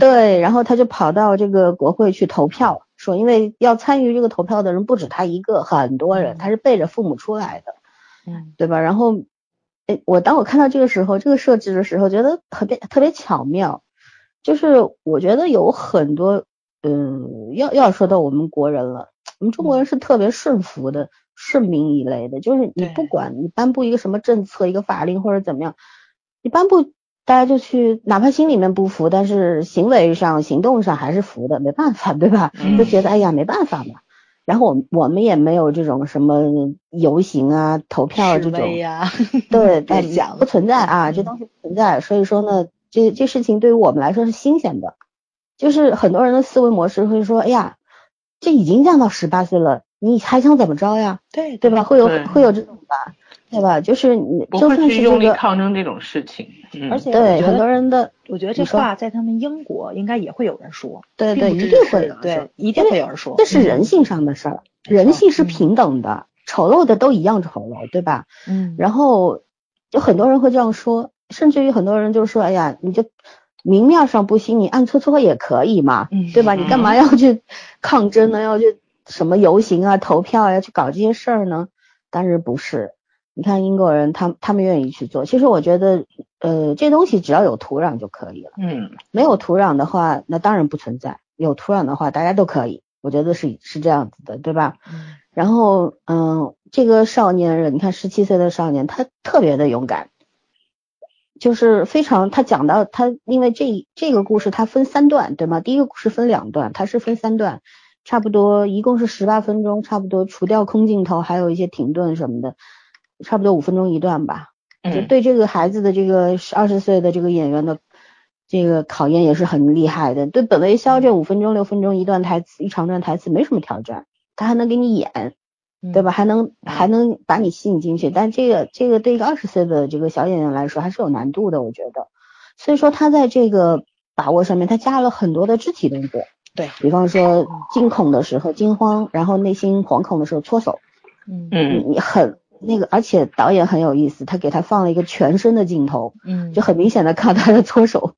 对，然后他就跑到这个国会去投票，说因为要参与这个投票的人不止他一个，很多人，他是背着父母出来的，嗯，对吧？然后，哎，我当我看到这个时候，这个设置的时候，觉得特别特别巧妙，就是我觉得有很多，嗯，要要说到我们国人了。我们中国人是特别顺服的、顺民一类的，就是你不管你颁布一个什么政策、一个法令或者怎么样，你颁布大家就去，哪怕心里面不服，但是行为上、行动上还是服的，没办法，对吧？就觉得哎呀没办法嘛。然后我我们也没有这种什么游行啊、投票这种，对，不存在啊，这东西不存在。所以说呢，这这事情对于我们来说是新鲜的，就是很多人的思维模式会说，哎呀。这已经降到十八岁了，你还想怎么着呀？对对吧？会有会有这种吧，对吧？就是你就算是用力抗争这种事情，而且对很多人的，我觉得这话在他们英国应该也会有人说，对对，一定会有，对，一定会有人说，这是人性上的事儿，人性是平等的，丑陋的都一样丑陋，对吧？嗯，然后就很多人会这样说，甚至于很多人就说，哎呀，你就。明面上不行，你暗搓搓也可以嘛，嗯对吧？你干嘛要去抗争呢？要去什么游行啊、投票呀，去搞这些事儿呢？但是不是？你看英国人，他他们愿意去做。其实我觉得，呃，这东西只要有土壤就可以了。嗯，没有土壤的话，那当然不存在。有土壤的话，大家都可以。我觉得是是这样子的，对吧？嗯。然后，嗯，这个少年人，你看十七岁的少年，他特别的勇敢。就是非常，他讲到他，因为这这个故事它分三段，对吗？第一个故事分两段，它是分三段，差不多一共是十八分钟，差不多除掉空镜头，还有一些停顿什么的，差不多五分钟一段吧。就对这个孩子的这个二十岁的这个演员的这个考验也是很厉害的。对本维肖这五分钟六分钟一段台词一长段台词没什么挑战，他还能给你演。对吧？还能还能把你吸引进去，但这个这个对一个二十岁的这个小演员来说还是有难度的，我觉得。所以说他在这个把握上面，他加了很多的肢体动作，对比方说惊恐的时候惊慌，然后内心惶恐的时候搓手，嗯嗯，你很那个，而且导演很有意思，他给他放了一个全身的镜头，嗯，就很明显的看他的搓手，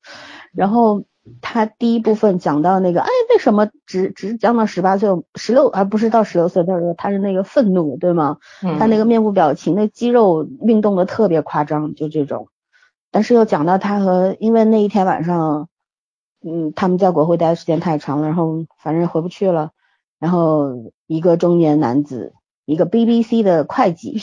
然后。他第一部分讲到那个，哎，为什么只只讲到十八岁、十六，而不是到十六岁？他说他是那个愤怒，对吗？他那个面部表情、那肌肉运动的特别夸张，就这种。但是又讲到他和，因为那一天晚上，嗯，他们在国会待的时间太长了，然后反正回不去了。然后一个中年男子，一个 BBC 的会计，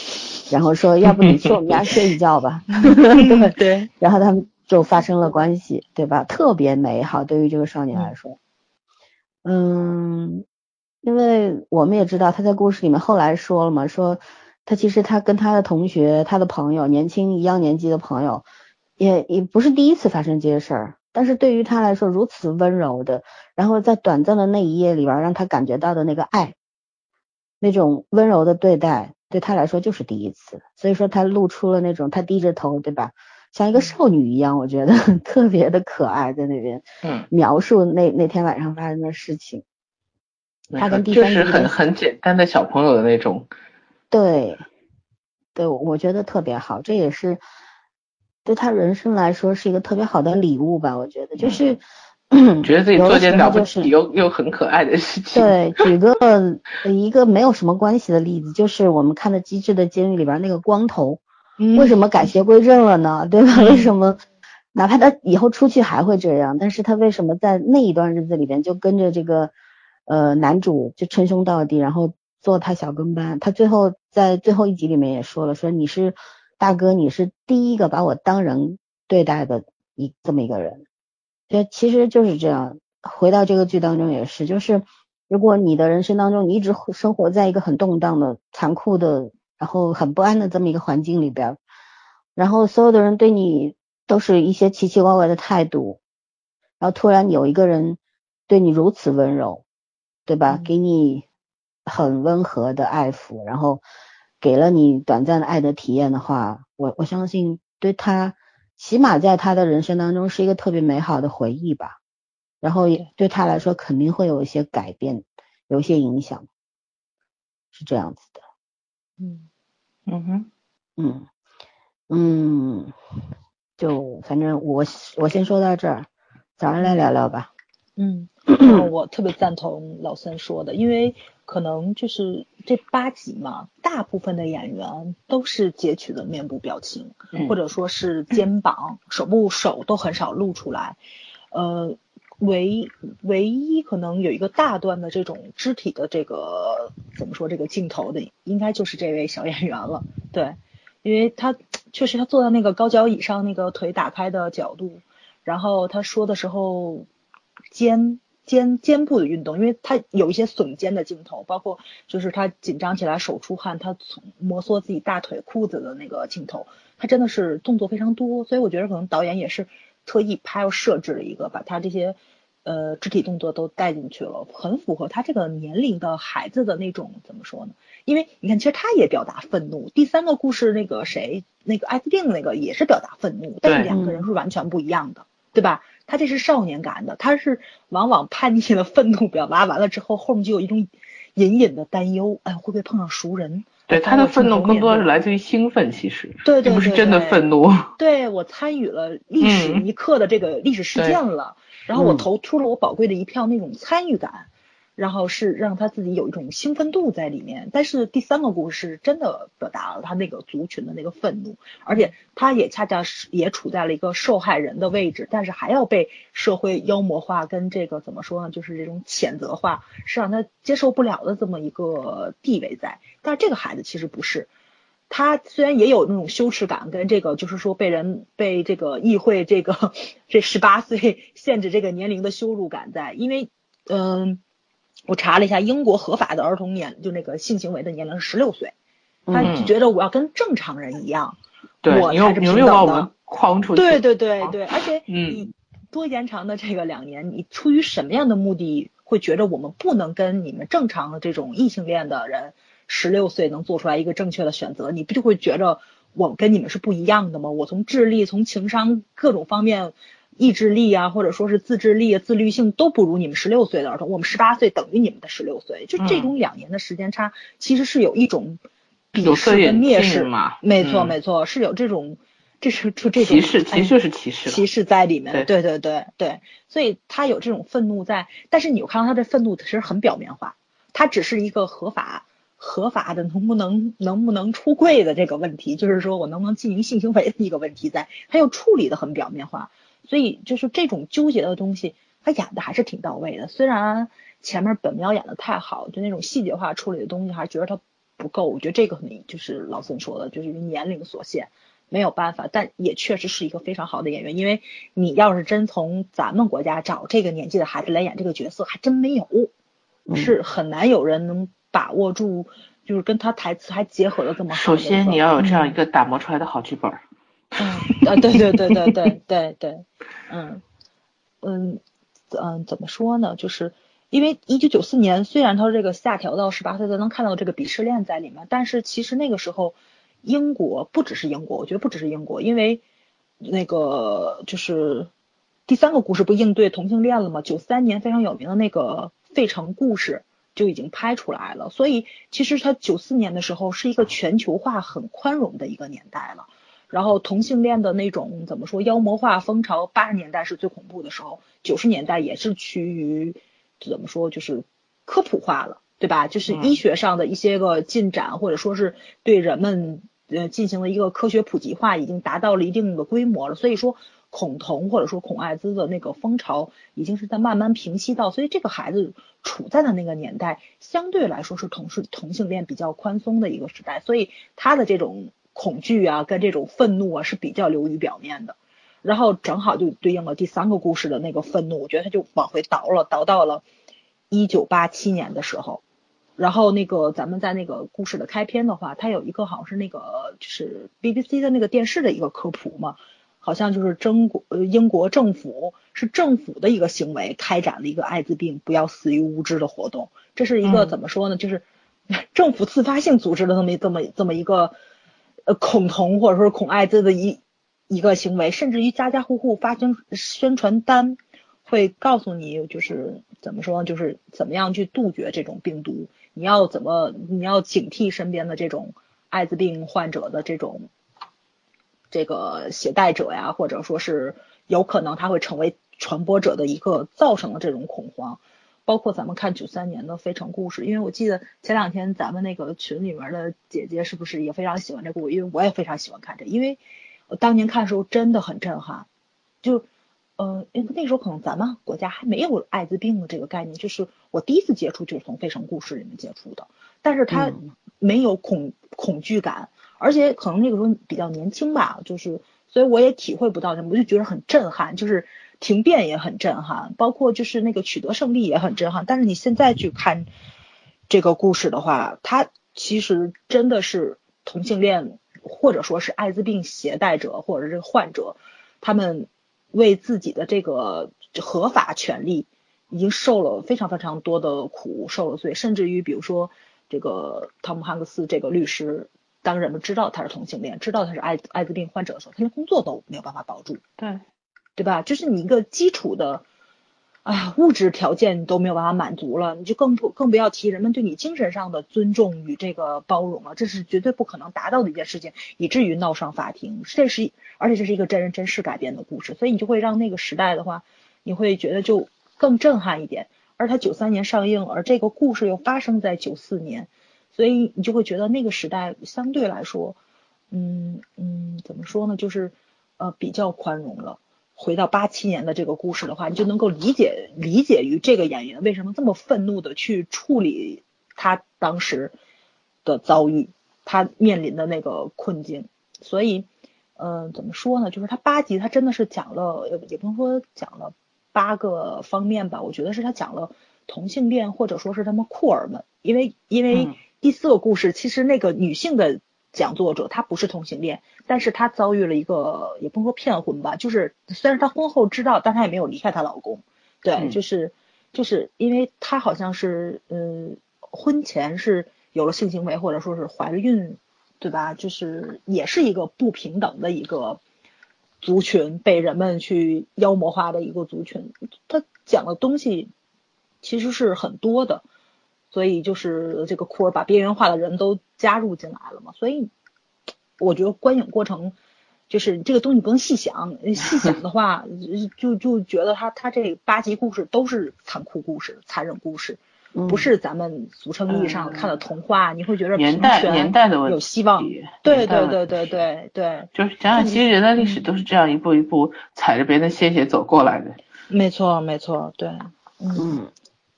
然后说，要不你去我们家睡一觉吧？对对。然后他们。就发生了关系，对吧？特别美好，对于这个少年来说，嗯，因为我们也知道他在故事里面后来说了嘛，说他其实他跟他的同学、他的朋友，年轻一样年纪的朋友，也也不是第一次发生这些事儿，但是对于他来说如此温柔的，然后在短暂的那一夜里边让他感觉到的那个爱，那种温柔的对待，对他来说就是第一次，所以说他露出了那种他低着头，对吧？像一个少女一样，我觉得 特别的可爱，在那边描述那那天晚上发生的事情。他跟第三就是很很简单的小朋友的那种。对，对，我觉得特别好，这也是对他人生来说是一个特别好的礼物吧。我觉得就是。觉得自己做件了不起又又很可爱的事情。对，举个一个没有什么关系的例子，就是我们看的《机智的监狱》里边那个光头，为什么改邪归正了呢？对吧？为什么哪怕他以后出去还会这样，但是他为什么在那一段日子里边就跟着这个呃男主就称兄道弟，然后做他小跟班？他最后在最后一集里面也说了，说你是大哥，你是第一个把我当人对待的一这么一个人。对，其实就是这样。回到这个剧当中也是，就是如果你的人生当中你一直生活在一个很动荡的、残酷的，然后很不安的这么一个环境里边，然后所有的人对你都是一些奇奇怪怪的态度，然后突然有一个人对你如此温柔，对吧？给你很温和的爱抚，然后给了你短暂的爱的体验的话，我我相信对他。起码在他的人生当中是一个特别美好的回忆吧，然后也对他来说肯定会有一些改变，有一些影响，是这样子的。嗯嗯哼嗯嗯，就反正我我先说到这儿，早上来聊聊吧。嗯，我特别赞同老三说的，因为可能就是这八集嘛，大部分的演员都是截取的面部表情，或者说是肩膀、手部、手都很少露出来。呃，唯唯一可能有一个大段的这种肢体的这个怎么说这个镜头的，应该就是这位小演员了。对，因为他确实他坐在那个高脚椅上，那个腿打开的角度，然后他说的时候。肩肩肩部的运动，因为他有一些耸肩的镜头，包括就是他紧张起来手出汗，他从摩挲自己大腿裤子的那个镜头，他真的是动作非常多，所以我觉得可能导演也是特意拍要设置了一个，把他这些呃肢体动作都带进去了，很符合他这个年龄的孩子的那种怎么说呢？因为你看，其实他也表达愤怒。第三个故事那个谁，那个艾滋病那个也是表达愤怒，但是两个人是完全不一样的，对吧？他这是少年感的，他是往往叛逆的愤怒表达完了之后，后面就有一种隐隐的担忧，哎，会不会碰上熟人？对，他的愤怒更多的是来自于兴奋，其实，对对对，不是真的愤怒。对我参与了历史一刻的这个历史事件了，然后我投出了我宝贵的一票，那种参与感。然后是让他自己有一种兴奋度在里面，但是第三个故事真的表达了他那个族群的那个愤怒，而且他也恰恰是也处在了一个受害人的位置，但是还要被社会妖魔化跟这个怎么说呢，就是这种谴责化是让他接受不了的这么一个地位在。但是这个孩子其实不是，他虽然也有那种羞耻感跟这个就是说被人被这个议会这个 这十八岁限制这个年龄的羞辱感在，因为嗯。我查了一下，英国合法的儿童年就那个性行为的年龄是十六岁，他就觉得我要跟正常人一样，我才是平等的。框出去。对对对对，而且你多延长的这个两年，你出于什么样的目的会觉得我们不能跟你们正常的这种异性恋的人十六岁能做出来一个正确的选择？你不就会觉得我跟你们是不一样的吗？我从智力、从情商各种方面。意志力啊，或者说是自制力、自律性都不如你们十六岁的儿童。我们十八岁等于你们的十六岁，就这种两年的时间差，其实是有一种鄙视跟蔑视嘛。没错，没错，是有这种，这是就这种歧视，歧视是歧视，歧视在里面。对对对对，所以他有这种愤怒在，但是你又看到他的愤怒其实很表面化，他只是一个合法合法的能不能能不能出柜的这个问题，就是说我能不能进行性行为的一个问题在，他又处理的很表面化。所以就是这种纠结的东西，他演的还是挺到位的。虽然前面本喵演的太好，就那种细节化处理的东西，还是觉得他不够。我觉得这个很就是老孙说的，就是年龄所限，没有办法。但也确实是一个非常好的演员，因为你要是真从咱们国家找这个年纪的孩子来演这个角色，还真没有，是很难有人能把握住，就是跟他台词还结合的这么好。首先你要有这样一个打磨出来的好剧本。嗯 啊对对对对对对对，嗯嗯嗯怎么说呢？就是因为一九九四年，虽然他这个下调到十八岁，才能看到这个鄙视链在里面，但是其实那个时候英国不只是英国，我觉得不只是英国，因为那个就是第三个故事不应对同性恋了吗？九三年非常有名的那个费城故事。就已经拍出来了。所以其实它九四年的时候是一个全球化很宽容的一个年代了。然后同性恋的那种怎么说妖魔化风潮，八十年代是最恐怖的时候，九十年代也是趋于怎么说就是科普化了，对吧？就是医学上的一些个进展，或者说是对人们呃进行了一个科学普及化，已经达到了一定的规模了。所以说恐同或者说恐艾滋的那个风潮已经是在慢慢平息到，所以这个孩子处在的那个年代，相对来说是同是同性恋比较宽松的一个时代，所以他的这种。恐惧啊，跟这种愤怒啊是比较流于表面的，然后正好就对应了第三个故事的那个愤怒，我觉得他就往回倒了，倒到了一九八七年的时候，然后那个咱们在那个故事的开篇的话，它有一个好像是那个就是 BBC 的那个电视的一个科普嘛，好像就是中国呃英国政府是政府的一个行为开展了一个艾滋病不要死于无知的活动，这是一个怎么说呢？就是 政府自发性组织的这么这么这么一个。呃，恐同或者说恐艾滋的一一个行为，甚至于家家户户发宣宣传单，会告诉你就是怎么说，就是怎么样去杜绝这种病毒，你要怎么，你要警惕身边的这种艾滋病患者的这种这个携带者呀，或者说是有可能他会成为传播者的一个造成的这种恐慌。包括咱们看九三年的《非诚故事》，因为我记得前两天咱们那个群里面的姐姐是不是也非常喜欢这故事？因为我也非常喜欢看这，因为我当年看的时候真的很震撼。就呃，因为那时候可能咱们国家还没有艾滋病的这个概念，就是我第一次接触就是从《非诚故事》里面接触的，但是它没有恐恐惧感，而且可能那个时候比较年轻吧，就是所以我也体会不到什么，我就觉得很震撼，就是。停变也很震撼，包括就是那个取得胜利也很震撼。但是你现在去看这个故事的话，它其实真的是同性恋或者说是艾滋病携带者或者是患者，他们为自己的这个合法权利已经受了非常非常多的苦，受了罪，甚至于比如说这个汤姆汉克斯这个律师，当人们知道他是同性恋，知道他是艾艾滋病患者的时候，他连工作都没有办法保住。对。对吧？就是你一个基础的，啊，物质条件都没有办法满足了，你就更不更不要提人们对你精神上的尊重与这个包容了，这是绝对不可能达到的一件事情，以至于闹上法庭。这是而且这是一个真人真事改编的故事，所以你就会让那个时代的话，你会觉得就更震撼一点。而它九三年上映，而这个故事又发生在九四年，所以你就会觉得那个时代相对来说，嗯嗯，怎么说呢？就是呃比较宽容了。回到八七年的这个故事的话，你就能够理解理解于这个演员为什么这么愤怒的去处理他当时的遭遇，他面临的那个困境。所以，嗯，怎么说呢？就是他八集，他真的是讲了，也也不能说讲了八个方面吧。我觉得是他讲了同性恋，或者说是他们酷儿们，因为因为第四个故事其实那个女性的。讲作者他不是同性恋，但是他遭遇了一个也不能说骗婚吧，就是虽然他婚后知道，但她也没有离开她老公，对，就是就是因为她好像是嗯婚前是有了性行为或者说是怀了孕，对吧？就是也是一个不平等的一个族群，被人们去妖魔化的一个族群。他讲的东西其实是很多的。所以就是这个库尔把边缘化的人都加入进来了嘛，所以我觉得观影过程就是这个东西不能细想，细 想的话就就觉得他他这八集故事都是残酷故事、残忍故事，不是咱们俗称意义上看的童话。你会觉得年代年代的问题有希望，对对对对对对，就是想想其实人类历史都是这样一步一步踩着别人的鲜血走过来的。没错没错，对，嗯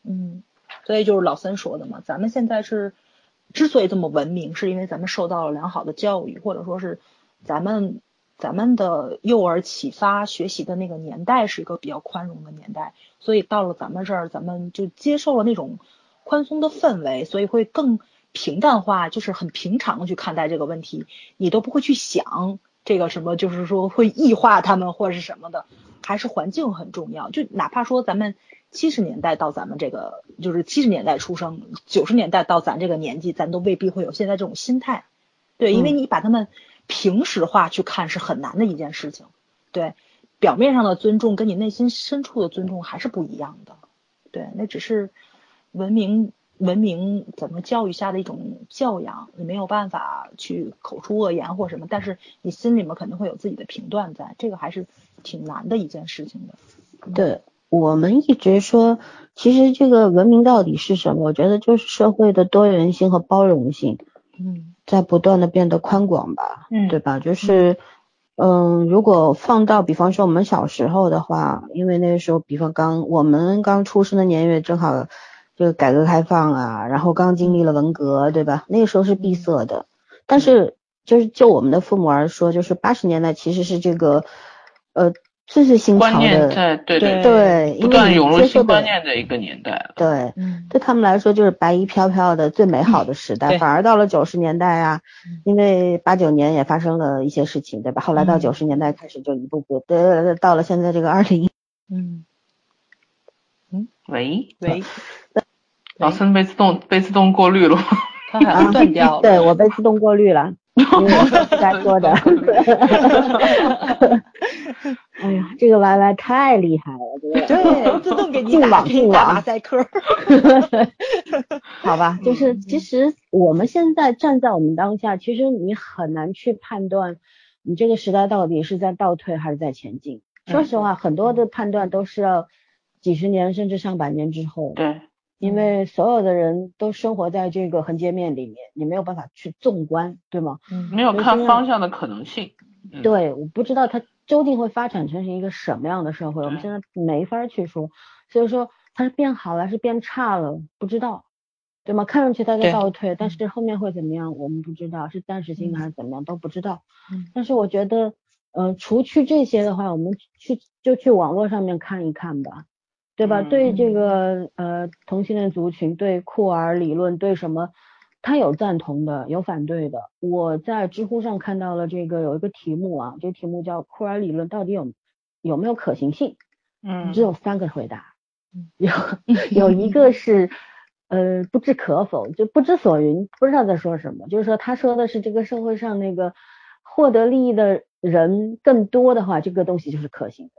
嗯。所以就是老三说的嘛，咱们现在是之所以这么文明，是因为咱们受到了良好的教育，或者说是咱们咱们的幼儿启发学习的那个年代是一个比较宽容的年代，所以到了咱们这儿，咱们就接受了那种宽松的氛围，所以会更平淡化，就是很平常的去看待这个问题，你都不会去想这个什么，就是说会异化他们或者是什么的，还是环境很重要，就哪怕说咱们。七十年代到咱们这个，就是七十年代出生，九十年代到咱这个年纪，咱都未必会有现在这种心态，对，因为你把他们平时化去看是很难的一件事情，对，表面上的尊重跟你内心深处的尊重还是不一样的，对，那只是文明文明怎么教育下的一种教养，你没有办法去口出恶言或什么，但是你心里面肯定会有自己的评断在，这个还是挺难的一件事情的。对我们一直说，其实这个文明到底是什么？我觉得就是社会的多元性和包容性，嗯，在不断的变得宽广吧，嗯对吧？就是，嗯，如果放到比方说我们小时候的话，因为那个时候，比方刚我们刚出生的年月正好这个改革开放啊，然后刚经历了文革，对吧？那个时候是闭塞的，但是就是就我们的父母而说，就是八十年代其实是这个呃最最新潮观念，在对对对，不断涌入新观念的一个年代了。对，嗯，对他们来说就是白衣飘飘的最美好的时代，对反而到了九十年代啊嗯，因为八九年也发生了一些事情，对吧？后来到嗯九十年代开始就一步步，对，到了现在这个二零，嗯，喂，喂，老孙被自动被自动过滤了吗？它好像断掉了。对我被自动过滤了，因为我是该说的。哎呀，这个 YY 太厉害了，这个对，自动给你净打给你网净网打马赛克。好吧，就是嗯其实我们现在站在我们当下，其实你很难去判断你这个时代到底是在倒退还是在前进。说实话，很多的判断都是要几十年甚至上百年之后，对，因为所有的人都生活在这个横截面里面，你没有办法去纵观，对吗？嗯没有看方向的可能性。嗯对，我不知道它究竟会发展成是一个什么样的社会，我们现在没法去说。所以说它是变好了还是变差了，不知道，对吗？看上去它在倒退，但是后面会怎么样，我们不知道，是暂时性的还是怎么样都不知道。嗯但是我觉得，呃，除去这些的话，我们去就去网络上面看一看吧，对吧？嗯对这个呃同性恋族群，对酷儿理论，对什么，他有赞同的，有反对的。我在知乎上看到了这个有一个题目啊，这个题目叫库尔理论到底有有没有可行性？嗯只有三个回答嗯，有有一个是呃不置可否，就不知所云，不知道在说什么。就是说他说的是这个社会上那个获得利益的人更多的话，这个东西就是可行的。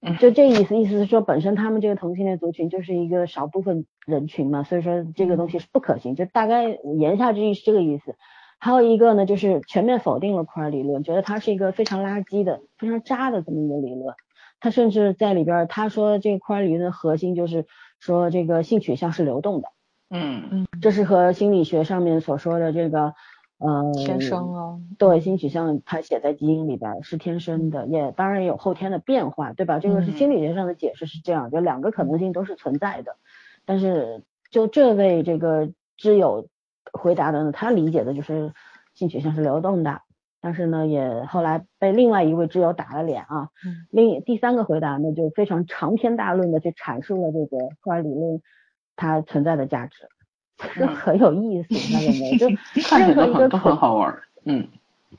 嗯就这意思，意思是说本身他们这个同性恋族群就是一个少部分人群嘛，所以说这个东西是不可行，就大概言下之意是这个意思。还有一个呢，就是全面否定了库尔理论，觉得它是一个非常垃圾的、非常渣的这么一个理论。他甚至在里边儿他说这个库尔理论的核心就是说这个性取向是流动的，嗯嗯这是和心理学上面所说的这个呃天生哦，对性取向，它写在基因里边是天生的，也当然也有后天的变化，对吧？这个是嗯心理学上的解释是这样，就两个可能性都是存在的。但是就这位这个挚友回答的呢，他理解的就是性取向是流动的，但是呢，也后来被另外一位挚友打了脸啊。嗯另第三个回答呢，就非常长篇大论的去阐述了这个库尔理论它存在的价值，是嗯很有意思，你发现没？就 看起任何一个来都很好玩儿。嗯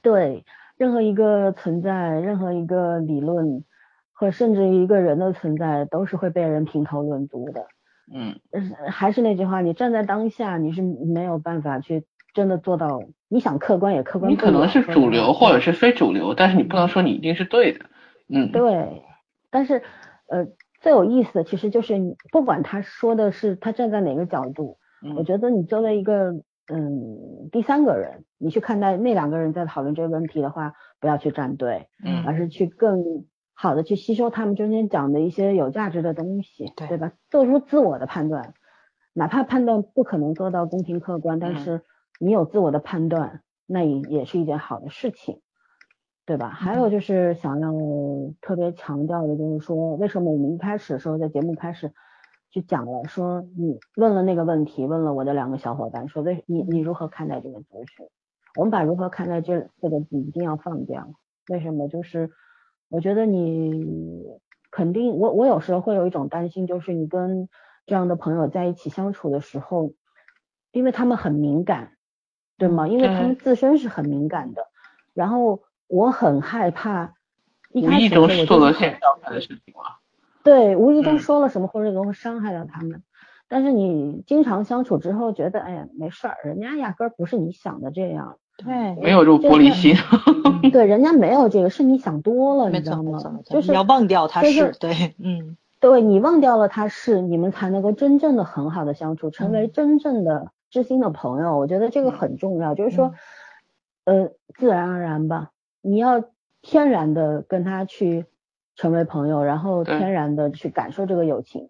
对，任何一个存在，任何一个理论，和甚至一个人的存在，都是会被人评头论足的。嗯还是那句话，你站在当下，你是没有办法去真的做到，你想客观也客观。你可能是主流或者是非主流，但是你不能说你一定是对的。嗯，对，但是呃，最有意思的其实就是你不管他说的是他站在哪个角度，我嗯觉得你作为一个嗯第三个人，你去看待那两个人在讨论这个问题的话，不要去站队，嗯而是去更好的去吸收他们中间讲的一些有价值的东西，对对吧？做出自我的判断，哪怕判断不可能做到公平客观，但嗯是你有自我的判断，那也也是一件好的事情。对吧？还有就是想要特别强调的，就是说，为什么我们一开始的时候在节目开始就讲了，说你问了那个问题，问了我的两个小伙伴，说为你你如何看待这个族群？我们把如何看待这四个字一定要放掉。为什么？就是我觉得你肯定，我我有时候会有一种担心，就是你跟这样的朋友在一起相处的时候，因为他们很敏感，对吗？因为他们自身是很敏感的，然后我很害怕一无意中做了些伤害的事情嘛。对，无意中嗯。说了什么或者可能会伤害到他们。但是你经常相处之后，觉得哎呀没事儿，人家压根儿不是你想的这样，对，没有这种玻璃心。对，人家没有这个，是你想多了，你知道吗就是你要忘掉它就是对，嗯。对你忘掉了他是，你们才能够真正的很好的相处，成为嗯。真正的知心的朋友。我觉得这个很重要，就是说，呃，自然而然吧，你要天然的跟他去成为朋友，然后天然的去感受这个友情，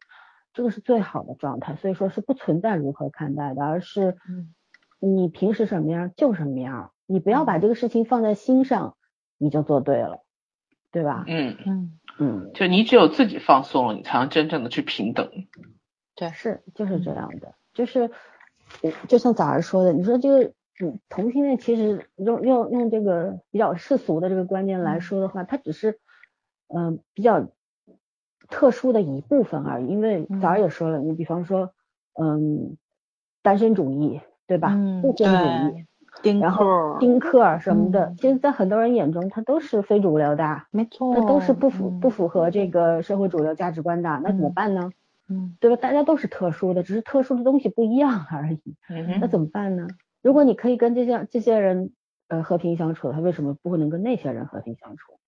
这个是最好的状态。所以说是不存在如何看待的，而是嗯你平时什么样就什么样，你不要把嗯这个事情放在心上，你就做对了，对吧？嗯，嗯，嗯，就你只有自己放松了，你才能真正的去平等。对，是就是这嗯样的，就是就像早上说的，你说这个嗯同性恋其实用用用这个比较世俗的这个观念来嗯说的话，它只是嗯、呃比较特殊的一部分而已。因为早上也说了，你比方说嗯单身主义对吧？嗯不婚主义。然后，丁克儿什么的，嗯其实，在很多人眼中，他都是非主流的，没错，那都是不符嗯不符合这个社会主流价值观的，那怎么嗯办呢？嗯对吧？大家都是特殊的，只是特殊的东西不一样而已。嗯那怎么办呢？如果你可以跟这些这些人呃和平相处，他为什么不能跟那些人和平相处？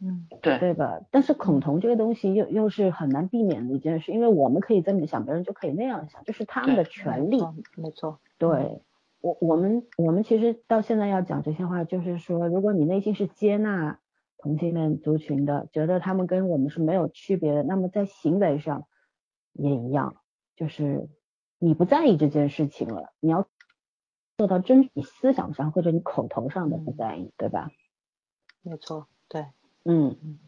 嗯对，对吧？但是恐同这个东西又又是很难避免的一件事，因为我们可以这么想，别人就可以那样想，就是他们的权利。没错，对我我们我们其实到现在要讲这些话，就是说，如果你内心是接纳同性恋族群的，觉得他们跟我们是没有区别的，那么在行为上也一样，就是你不在意这件事情了，你要做到真你思想上或者你口头上的不在意，对吧？没错，对，嗯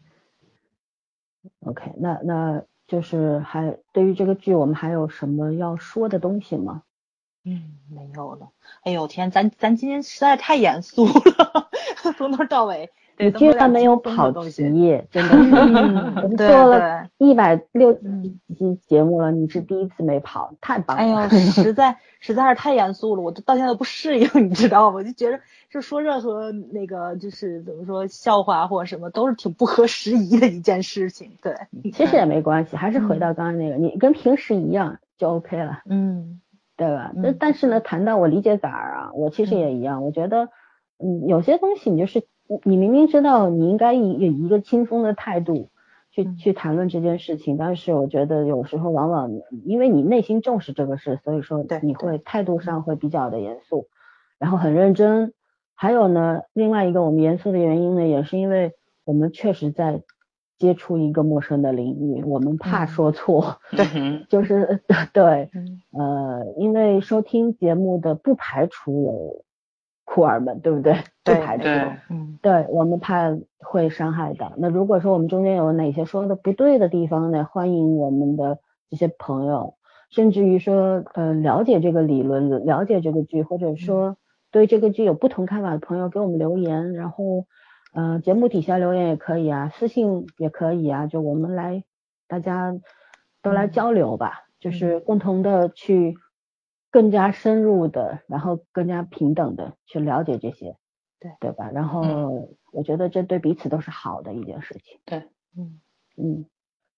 ，OK，那那就是还对于这个剧，我们还有什么要说的东西吗？嗯，没有了。哎呦天，咱咱今天实在太严肃了，从头到尾，你，居然没有跑。题，真的 是，我嗯，们做了对。一百六嗯期节目了，你是第一次没跑，太棒了。哎呦，实在实在是太严肃了，我都到现在都不适应，你知道吗？我就觉得就说任何那个就是怎么说笑话或者什么都是挺不合时宜的一件事情。对，其实也没关系，还是回到刚刚那个，你跟平时一样就 OK 了，嗯对吧？嗯那、但是呢，谈到我理解崽儿啊，我其实也一样，我觉得，嗯，有些东西你就是你你明明知道你应该以以一个轻松的态度去嗯。去谈论这件事情，但是我觉得有时候往往因为你内心重视这个事，所以说对你会态度上会比较的严肃，然后很认真。还有呢，另外一个我们严肃的原因呢，也是因为我们确实在接触一个陌生的领域，我们怕嗯。说错，对，嗯 就是 对，嗯。呃，因为收听节目的不排除有酷儿们，对不对？对对嗯对我们怕会伤害到。那如果说我们中间有哪些说的不对的地方呢？欢迎我们的这些朋友，甚至于说，呃，了解这个理论，了解这个剧，或者说对这个剧有不同看法的朋友给我们留言，然后，呃，节目底下留言也可以啊，私信也可以啊，就我们来大家都来嗯交流吧，就是共同的去更加深入的，然后更加平等的去了解这些，对。对吧？然后我觉得这对彼此都是好的一件事情。对嗯。嗯，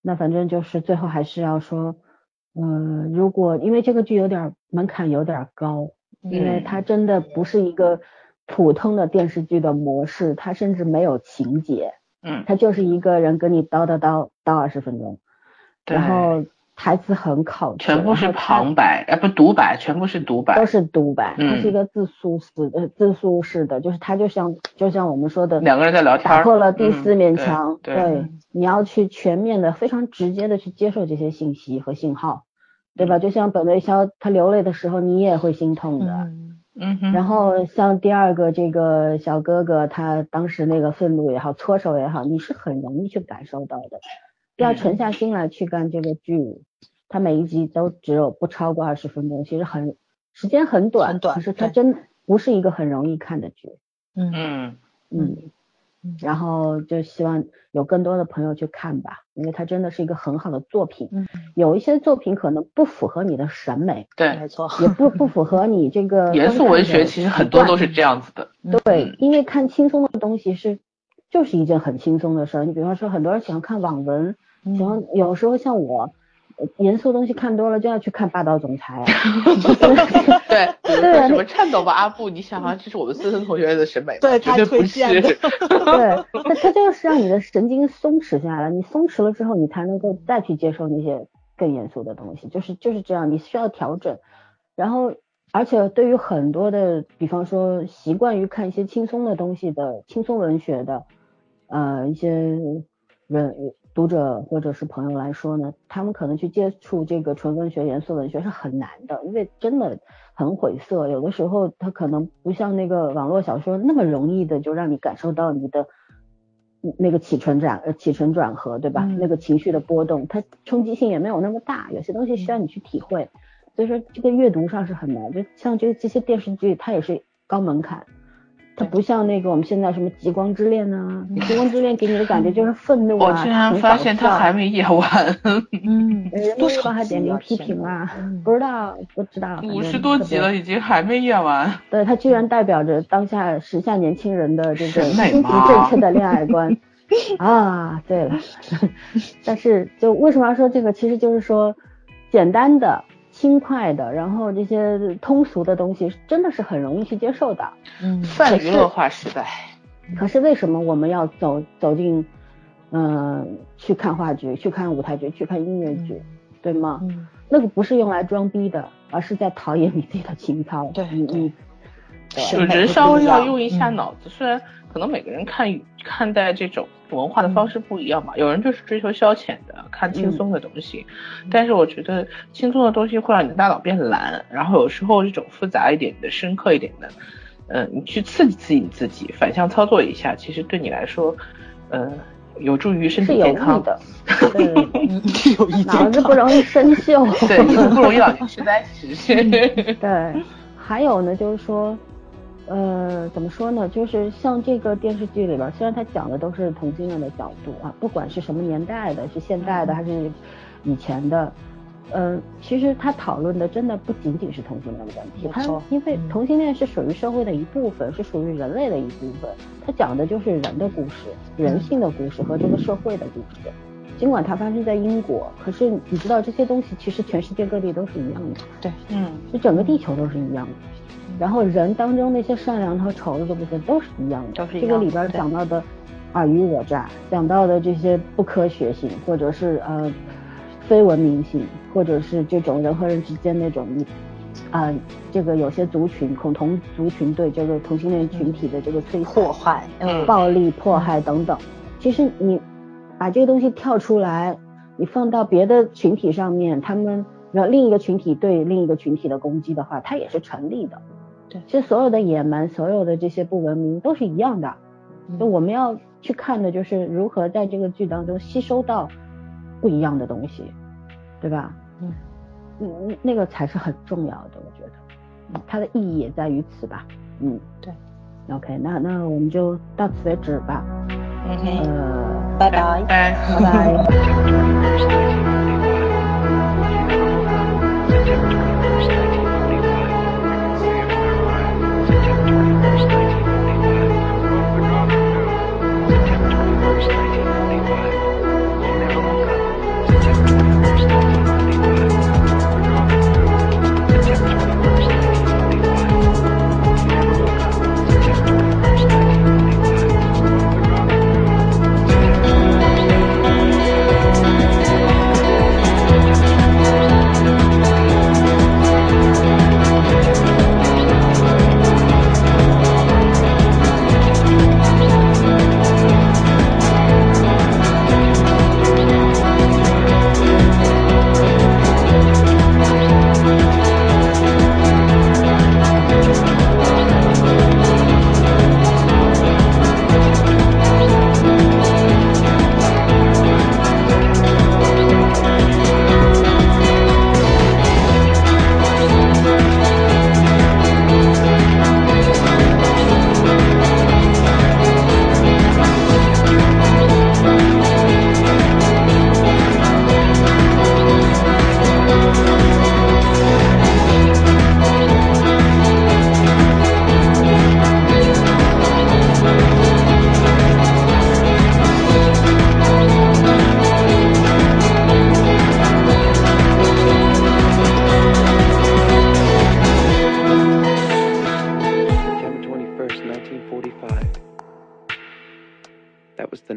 那反正就是最后还是要说，嗯、如果因为这个剧有点门槛有点高，因为嗯。它真的不是一个普通的电视剧的模式，它甚至没有情节，嗯，它就是一个人跟你叨叨叨叨二十分钟，然后台词很考究，全部是旁白，哎，不独白，全部是独白都，是独白，它是一嗯个自述式呃自述式的，就是它就像就像我们说的两个人在聊天儿，打破了第四嗯对面墙，对嗯你要去全面的、非常直接的去接受这些信息和信号，对吧？就像本维肖他流泪的时候，你也会心痛的。嗯嗯哼，然后像第二个这个小哥哥，他当时那个愤怒也好，搓手也好，你是很容易去感受到的。要沉下心来去干这个剧，它每一集都只有不超过二十分钟，其实很时间很短，很短可是它真不是一个很容易看的剧。嗯。嗯。嗯嗯，然后就希望有更多的朋友去看吧，因为它真的是一个很好的作品。嗯，有一些作品可能不符合你的审美，对，没错，也不不符合你这个严肃文学其实很多都。是这样子的，对，因为看轻松的东西是就是一件很轻松的事儿。你比方说，很多人喜欢看网文，喜欢有时候像我严肃东西看多了就要去看霸道总裁。对，比如说什么颤抖吧阿布，你想啊，这是我们森森同学的审美，对他推荐的。对，他他就是让你的神经松弛下来，你松弛了之后，你才能够再去接受那些更严肃的东西，就是就是这样，你需要调整。然后，而且对于很多的，比方说习惯于看一些轻松的东西的轻松文学的，呃，一些人读者或者是朋友来说呢，他们可能去接触这个纯文学、严肃文学是很难的，因为真的很晦涩，有的时候它可能不像那个网络小说那么容易的就让你感受到你的那个起承转呃起承转合，对吧？那个情绪的波动，它冲击性也没有那么大，有些东西需要你去体会。所以说这个阅读上是很难，就像这这些电视剧，它也是高门槛，它不像那个我们现在什么《极光之恋》呢，《极光之恋》给你的感觉就是愤怒啊，我居然发现它还没演完，嗯，多少还点名批评啊，不知道不知道，五十多集了已经还没演完，对，它居然代表着当下时下年轻人的这个积极正确的恋爱观。啊，对了，但是就为什么要说这个，其实就是说简单的。轻快的，然后这些通俗的东西真的是很容易去接受的。嗯，泛娱乐化时代。可是为什么我们要走走进，嗯，去看话剧，去看舞台剧，去看音乐剧，对吗？嗯。那个不是用来装逼的，而是在陶冶你自己的情操。对，你你。人稍微要用一下脑子，虽然可能每个人看看待这种文化的方式不一样嘛，有人就是追求消遣的，看轻松的东西，但是我觉得轻松的东西会让你的大脑变懒，然后有时候这种复杂一点的、深刻一点的，嗯，你去刺激刺激自己，反向操作一下，其实对你来说，嗯，有助于身体健康。的，有益 脑子不容易生锈，对，不容易老年痴呆，其 实，对，还有呢，就是说。呃，怎么说呢？就是像这个电视剧里边，虽然它讲的都是同性恋的角度啊，不管是什么年代的，是现代的还是以前的，嗯，其实他讨论的真的不仅仅是同性恋的问题，它因为同性恋是属于社会的一部分，是属于人类的一部分，它讲的就是人的故事、人性的故事和这个社会的故事。尽管它发生在英国，可是你知道这些东西其实全世界各地都是一样的。对，嗯，就整个地球都是一样的。然后人当中那些善良和丑恶的部分都是一样的，这个里边讲到的尔虞我诈，讲到的这些不科学性，或者是呃非文明性，或者是这种人和人之间那种啊这个有些族群恐同族群对这个同性恋群体的这个摧破坏、暴力迫害等等，其实你把这个东西跳出来，你放到别的群体上面，他们让另一个群体对另一个群体的攻击的话，它也是成立的。对其实所有的野蛮，所有的这些不文明都是一样的，就我们要去看的就是如何在这个剧当中吸收到不一样的东西，对吧？嗯，嗯，那个才是很重要的，我觉得，它的意义也在于此吧。嗯，对。OK，那那我们就到此为止吧。嗯哼，呃，拜拜，拜拜，拜拜。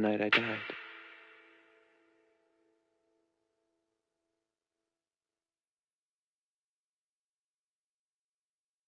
night I die.